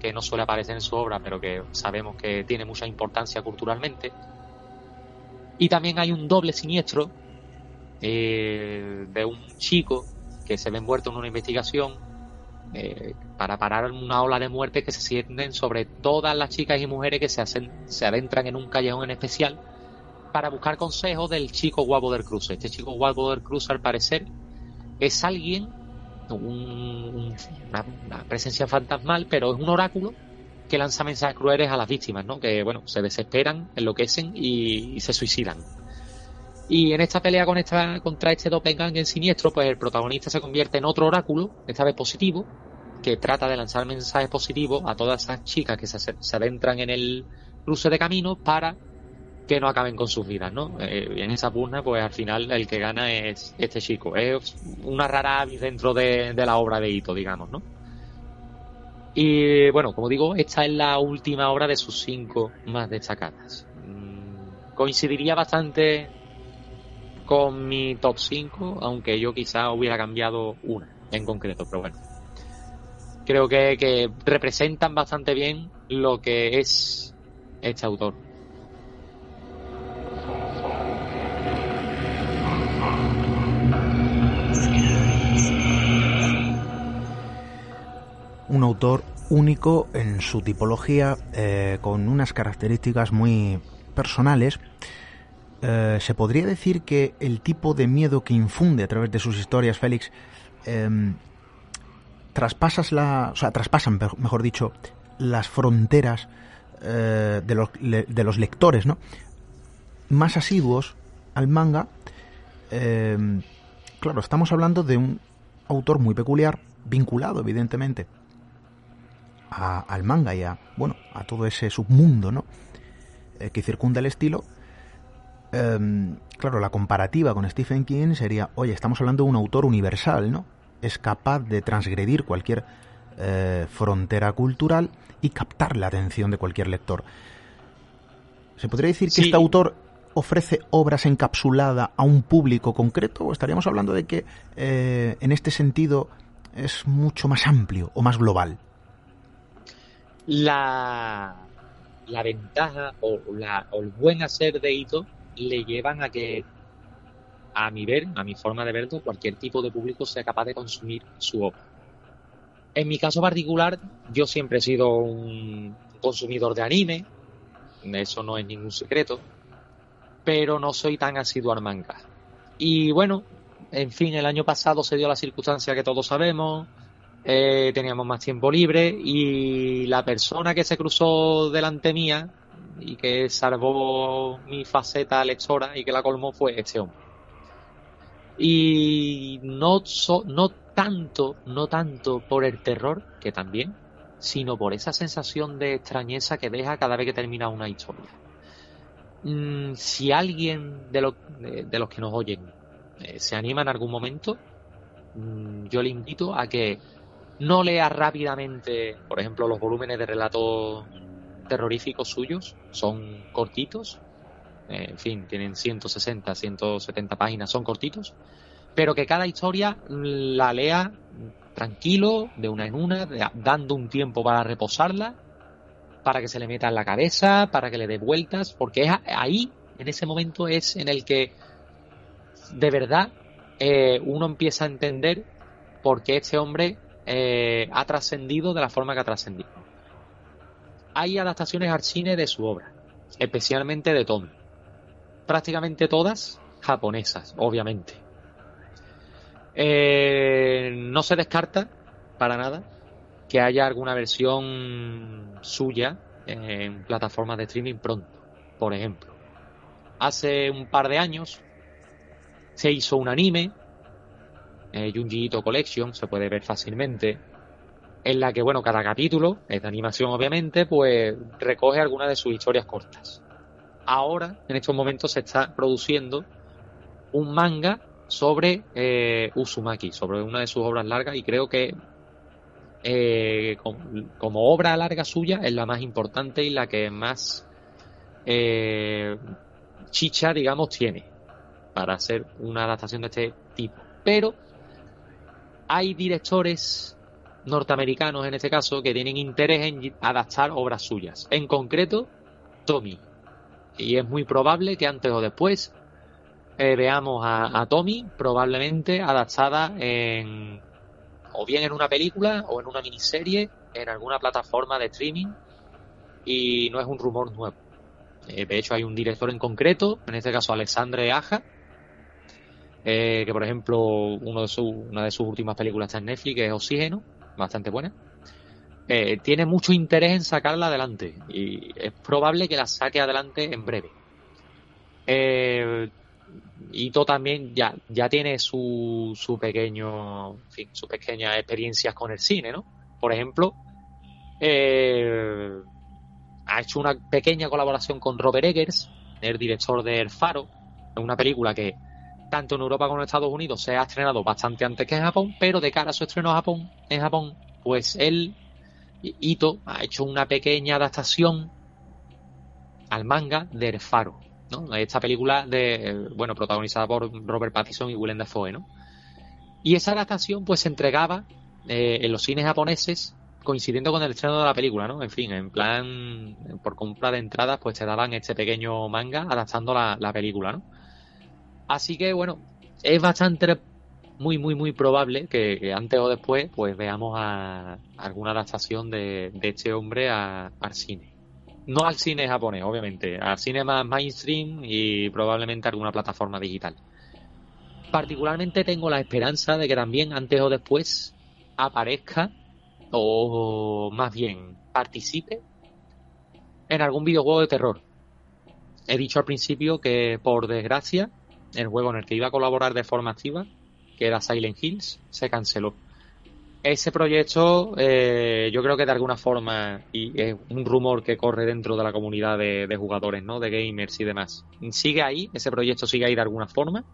que no suele aparecer en su obra, pero que sabemos que tiene mucha importancia culturalmente. Y también hay un doble siniestro eh, de un chico que se ve envuelto en una investigación eh, para parar una ola de muerte que se sienten sobre todas las chicas y mujeres que se, hacen, se adentran en un callejón en especial para buscar consejos del chico guapo del cruce. Este chico guapo del cruce, al parecer, es alguien un, una, presencia fantasmal, pero es un oráculo que lanza mensajes crueles a las víctimas, ¿no? Que, bueno, se desesperan, enloquecen y, se suicidan. Y en esta pelea con esta, contra este doppelganger siniestro, pues el protagonista se convierte en otro oráculo, esta vez positivo, que trata de lanzar mensajes positivos a todas esas chicas que se, se adentran en el cruce de camino para que no acaben con sus vidas, ¿no? Eh, en esa pugna, pues al final el que gana es este chico. Es una rara avis dentro de, la obra de Ito, digamos, ¿no? Y bueno, como digo, esta es la última obra de sus cinco más destacadas. Mm, coincidiría bastante con mi top 5, aunque yo quizá hubiera cambiado una en concreto, pero bueno. Creo que, que representan bastante bien lo que es este autor. un autor único en su tipología, eh, con unas características muy personales. Eh, se podría decir que el tipo de miedo que infunde a través de sus historias, Félix, em, traspasas la, o sea, traspasan, mejor dicho, las fronteras eh, de, los, de los lectores, ¿no? Más asiduos al manga. Em, claro, estamos hablando de un autor muy peculiar, vinculado, evidentemente, al manga y a, bueno, a todo ese submundo, ¿no? Eh, que circunda el estilo. Em, claro, la comparativa con Stephen King sería, oye, estamos hablando de un autor universal, ¿no? Es capaz de transgredir cualquier eh, frontera cultural y captar la atención de cualquier lector. ¿Se podría decir que este autor ofrece obras encapsuladas a un público concreto o estaríamos hablando de que eh, en este sentido es mucho más amplio o más global? la, la ventaja o, la, o el buen hacer de Ito le llevan a que, a mi ver, a mi forma de verlo, cualquier tipo de público sea capaz de consumir su obra. En mi caso particular, yo siempre he sido un consumidor de anime, eso no es ningún secreto, pero no soy tan asiduo al manga. Y bueno, en fin, el año pasado se dio la circunstancia que todos sabemos, eh, teníamos más tiempo libre y la persona que se cruzó delante mía y que salvó mi faceta lectora y que la colmó fue este hombre. Y no, no tanto, no tanto por el terror, que también, sino por esa sensación de extrañeza que deja cada vez que termina una historia. Mm, si alguien de, de, los que nos oyen eh, se anima en algún momento, mm, yo le invito a que no lea rápidamente, por ejemplo, los volúmenes de relatos terroríficos suyos, son cortitos, en fin, tienen 160, 170 páginas, son cortitos, pero que cada historia la lea tranquilo, de una en una, dando un tiempo para reposarla, para que se le meta en la cabeza, para que le dé vueltas, porque es ahí, en ese momento, es en el que de verdad eh, uno empieza a entender por qué este hombre eh, ha trascendido de la forma que ha trascendido. Hay adaptaciones al cine de su obra, especialmente de Tom. Prácticamente todas japonesas, obviamente. Eh, no se descarta para nada que haya alguna versión suya en plataformas de streaming pronto. Por ejemplo, hace un par de años se hizo un anime, eh, Junji Ito Collection, se puede ver fácilmente, en la que, bueno, cada capítulo, es de animación obviamente, pues recoge alguna de sus historias cortas. Ahora, en estos momentos, se está produciendo un manga sobre eh, Uzumaki, sobre una de sus obras largas, y creo que eh, como, obra larga suya es la más importante y la que más eh, chicha, digamos, tiene para hacer una adaptación de este tipo. Pero hay directores norteamericanos, en este caso, que tienen interés en adaptar obras suyas. En concreto, Tommy. Y es muy probable que antes o después eh, veamos a, Tommy probablemente adaptada en o bien en una película o en una miniserie en alguna plataforma de streaming y no es un rumor nuevo. Eh, de hecho hay un director en concreto, en este caso Alexandre Aja, eh, que por ejemplo uno de una de sus últimas películas está en Netflix, que es Oxígeno, bastante buena. Eh, tiene mucho interés en sacarla adelante y es probable que la saque adelante en breve. Eh, Ito también ya, ya tiene su, su pequeño, en fin, sus pequeñas experiencias con el cine, ¿no? Por ejemplo, eh, ha hecho una pequeña colaboración con Robert Eggers, el director de El Faro, una película que tanto en Europa como en Estados Unidos se ha estrenado bastante antes que en Japón, pero de cara a su estreno en Japón, en Japón, pues él, Ito, ha hecho una pequeña adaptación al manga de El Faro. ¿no? Esta película de, bueno, protagonizada por Robert Pattinson y Willem Dafoe, ¿no? Y esa adaptación pues se entregaba eh, en los cines japoneses coincidiendo con el estreno de la película, ¿no? En fin, en plan, por compra de entradas, pues te daban este pequeño manga adaptando la, película, ¿no? Así que, bueno, es bastante, muy, muy, muy probable que, antes o después, pues veamos a, alguna adaptación de, este hombre al cine no al cine japonés, obviamente, al cine más mainstream y probablemente alguna plataforma digital. Particularmente tengo la esperanza de que también antes o después aparezca o más bien participe en algún videojuego de terror. He dicho al principio que por desgracia el juego en el que iba a colaborar de forma activa, que era Silent Hills, se canceló ese proyecto, eh, yo creo que de alguna forma, y es un rumor que corre dentro de la comunidad de, jugadores, ¿no? De gamers y demás. Sigue ahí, ese proyecto sigue ahí de alguna forma.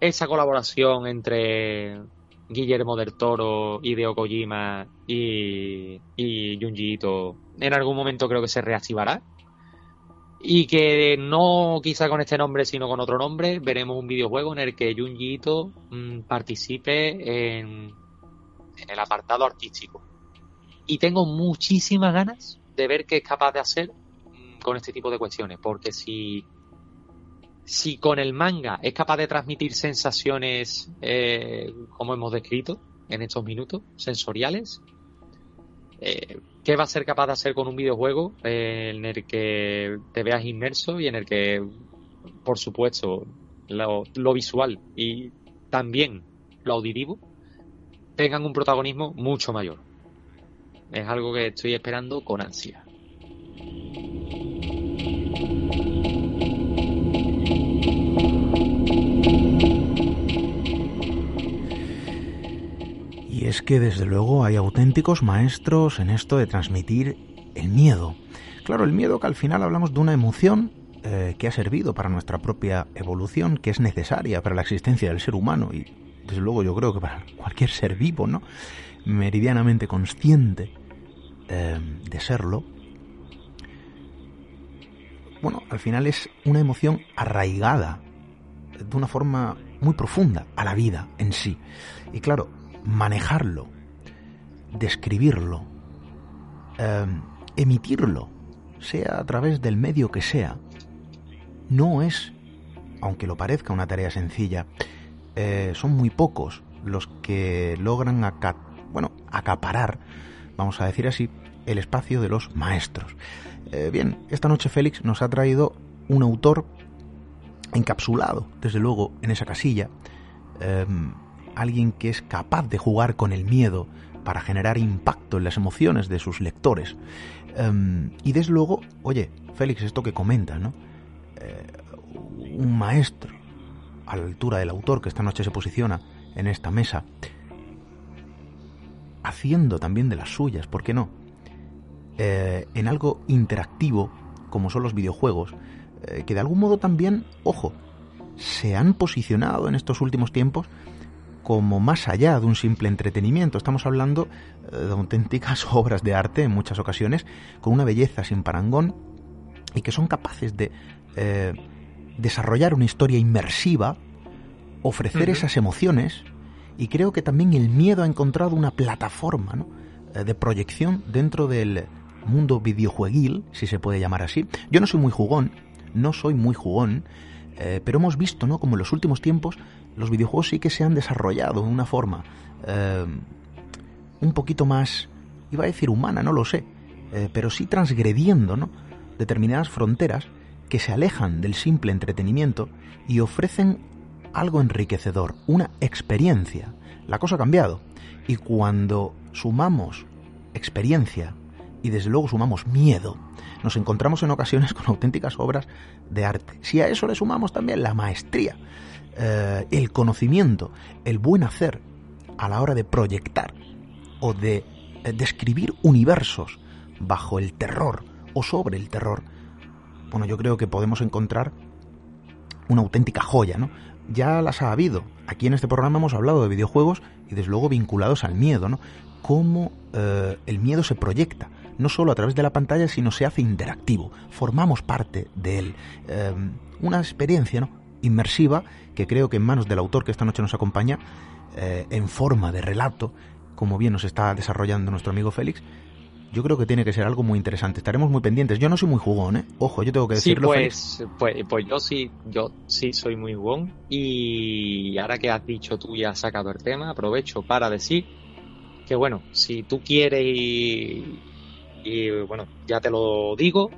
Esa colaboración entre Guillermo del Toro, Hideo Kojima y, y Junji Ito, en algún momento creo que se reactivará. Y que no quizá con este nombre, sino con otro nombre, veremos un videojuego en el que Junji Ito mm, participe en en el apartado artístico. Y tengo muchísimas ganas de ver qué es capaz de hacer mm, con este tipo de cuestiones, porque si, si con el manga es capaz de transmitir sensaciones eh, como hemos descrito en estos minutos, sensoriales, eh, ¿qué va a ser capaz de hacer con un videojuego en el que te veas inmerso y en el que, por supuesto, lo, lo visual y también lo auditivo tengan un protagonismo mucho mayor. Es algo que estoy esperando con ansia. Que desde luego hay auténticos maestros en esto de transmitir el miedo. Claro, el miedo que al final hablamos de una emoción eh, que ha servido para nuestra propia evolución, que es necesaria para la existencia del ser humano y desde luego yo creo que para cualquier ser vivo, ¿no? Meridianamente consciente em, de serlo, bueno, al final es una emoción arraigada de una forma muy profunda a la vida en sí. Y claro, manejarlo, describirlo, em, emitirlo, sea a través del medio que sea, no es, aunque lo parezca una tarea sencilla, eh, son muy pocos los que logran bueno, acaparar, vamos a decir así, el espacio de los maestros. Eh, bien, esta noche Félix nos ha traído un autor encapsulado, desde luego, en esa casilla, em, alguien que es capaz de jugar con el miedo para generar impacto en las emociones de sus lectores. Em, y desde luego, oye, Félix, esto que comenta, ¿no? Eh, un maestro a la altura del autor que esta noche se posiciona en esta mesa, haciendo también de las suyas, ¿por qué no? Eh, en algo interactivo, como son los videojuegos, eh, que de algún modo también, ojo, se han posicionado en estos últimos tiempos como más allá de un simple entretenimiento. Estamos hablando eh, de auténticas [laughs] obras de arte en muchas ocasiones, con una belleza sin parangón y que son capaces de desarrollar una historia inmersiva, ofrecer esas emociones y creo que también el miedo ha encontrado una plataforma de proyección dentro del mundo videojueguil, si se puede llamar así. Yo no soy muy jugón, no soy muy jugón, eh, pero hemos visto, ¿no? Como en los últimos tiempos los videojuegos sí que se han desarrollado de una forma eh, un poquito más, iba a decir humana, no lo sé, eh, pero sí transgrediendo, ¿no? Determinadas fronteras que se alejan del simple entretenimiento y ofrecen algo enriquecedor, una experiencia. La cosa ha cambiado. Y cuando sumamos experiencia y desde luego sumamos miedo, nos encontramos en ocasiones con auténticas obras de arte. Si a eso le sumamos también la maestría, eh, el conocimiento, el buen hacer a la hora de proyectar o de eh, describir universos bajo el terror o sobre el terror, bueno, yo creo que podemos encontrar una auténtica joya, ¿no? Ya las ha habido. Aquí en este programa hemos hablado de videojuegos y desde luego vinculados al miedo, ¿no? Cómo eh, el miedo se proyecta no solo a través de la pantalla, sino se hace interactivo. Formamos parte de él. Una experiencia ¿no? Inmersiva que creo que en manos del autor que esta noche nos acompaña, eh, en forma de relato, como bien nos está desarrollando nuestro amigo Félix, yo creo que tiene que ser algo muy interesante. Estaremos muy pendientes. Yo no soy muy jugón, ¿eh? Ojo, yo tengo que decirlo. pues, pues, pues, yo sí, yo sí soy muy jugón. Y ahora que has dicho tú y has sacado el tema, aprovecho para decir que bueno, si tú quieres y, y bueno, ya te lo digo,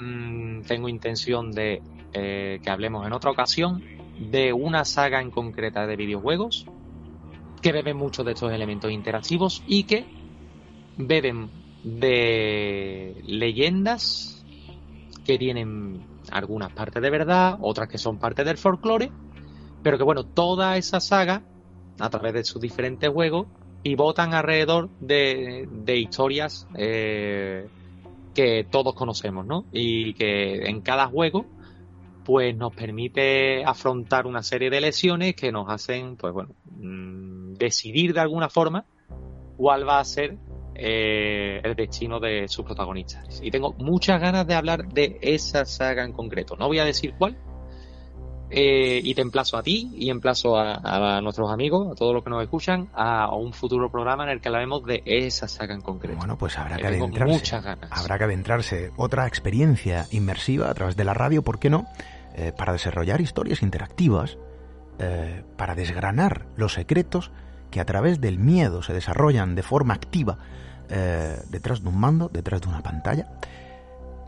mm, tengo intención de eh, que hablemos en otra ocasión de una saga en concreta de videojuegos que beben mucho de estos elementos interactivos y que beben de leyendas que tienen algunas partes de verdad, otras que son parte del folclore, pero que bueno, toda esa saga, a través de sus diferentes juegos, y votan alrededor de, historias eh, que todos conocemos, ¿no? Y que en cada juego pues nos permite afrontar una serie de lesiones que nos hacen, pues bueno, mm, decidir de alguna forma cuál va a ser eh, el destino de sus protagonistas. Y tengo muchas ganas de hablar de esa saga en concreto. No voy a decir cuál, eh, y te emplazo a ti y emplazo a, nuestros amigos, a todos los que nos escuchan, a, un futuro programa en el que hablaremos de esa saga en concreto. Bueno, pues habrá que adentrarse. Muchas ganas. Habrá que adentrarse. Otra experiencia inmersiva a través de la radio, ¿por qué no? Eh, para desarrollar historias interactivas, eh, para desgranar los secretos que a través del miedo se desarrollan de forma activa detrás de un mando, detrás de una pantalla,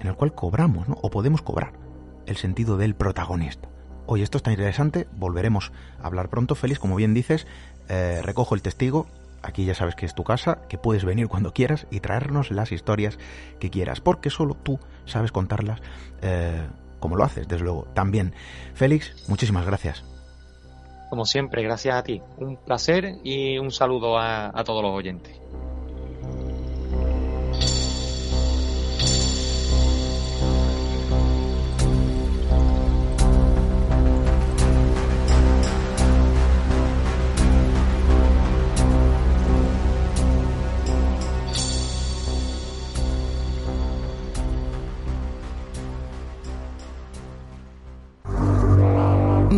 en el cual cobramos, ¿no? O podemos cobrar el sentido del protagonista. Oye, esto está interesante, volveremos a hablar pronto, Félix, como bien dices, eh, recojo el testigo, aquí ya sabes que es tu casa, que puedes venir cuando quieras y traernos las historias que quieras, porque solo tú sabes contarlas eh, como lo haces, desde luego. También, Félix, muchísimas gracias. Como siempre, gracias a ti. Un placer y un saludo a todos los oyentes.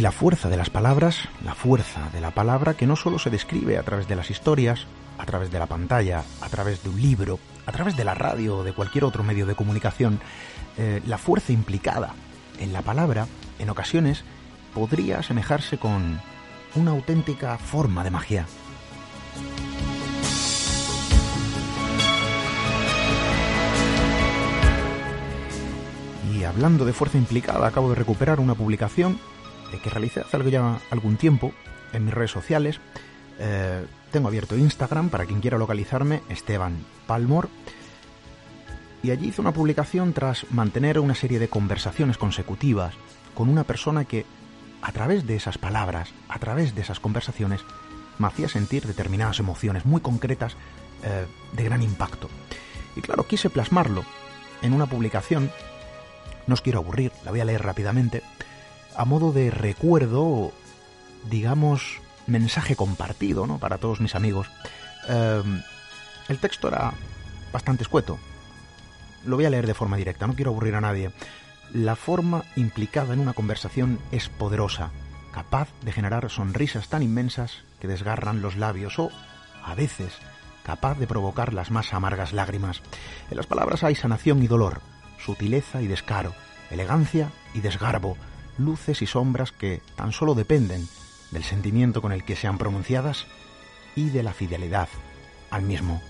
Y la fuerza de las palabras, la fuerza de la palabra que no solo se describe a través de las historias, a través de la pantalla, a través de un libro, a través de la radio o de cualquier otro medio de comunicación, eh, la fuerza implicada en la palabra, en ocasiones, podría asemejarse con una auténtica forma de magia. Y hablando de fuerza implicada, acabo de recuperar una publicación que realicé hace ya algún tiempo en mis redes sociales. Eh, tengo abierto Instagram para quien quiera localizarme, Esteban Palmor. Y allí hice una publicación tras mantener una serie de conversaciones consecutivas con una persona que, a través de esas palabras, a través de esas conversaciones, me hacía sentir determinadas emociones muy concretas eh, de gran impacto. Y claro, quise plasmarlo en una publicación. No os quiero aburrir, la voy a leer rápidamente a modo de recuerdo, digamos, mensaje compartido, ¿no? Para todos mis amigos. Em, el texto era bastante escueto. Lo voy a leer de forma directa, no quiero aburrir a nadie. La forma implicada en una conversación es poderosa, capaz de generar sonrisas tan inmensas que desgarran los labios o, a veces, capaz de provocar las más amargas lágrimas. En las palabras hay sanación y dolor, sutileza y descaro, elegancia y desgarbo, luces y sombras que tan solo dependen del sentimiento con el que sean pronunciadas y de la fidelidad al mismo.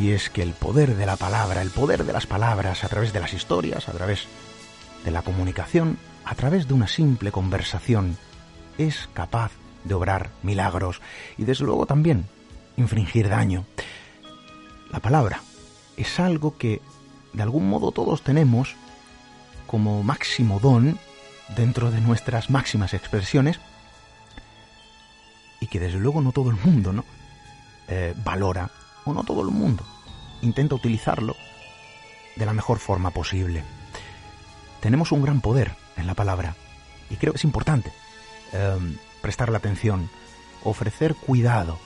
Y es que el poder de la palabra, el poder de las palabras a través de las historias, a través de la comunicación, a través de una simple conversación, es capaz de obrar milagros y desde luego también infringir daño. La palabra es algo que de algún modo todos tenemos como máximo don dentro de nuestras máximas expresiones y que desde luego no todo el mundo ¿no? Eh, valora o no todo el mundo intenta utilizarlo de la mejor forma posible. Tenemos un gran poder en la palabra y creo que es importante eh, prestarle atención, ofrecer cuidado,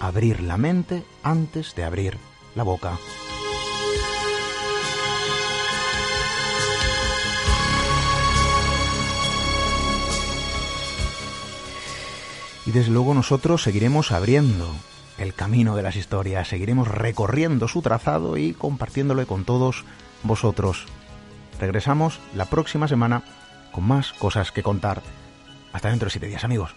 abrir la mente antes de abrir la boca. Y desde luego nosotros seguiremos abriendo el camino de las historias, seguiremos recorriendo su trazado y compartiéndolo con todos vosotros. Regresamos la próxima semana con más cosas que contar. Hasta dentro de siete días, amigos.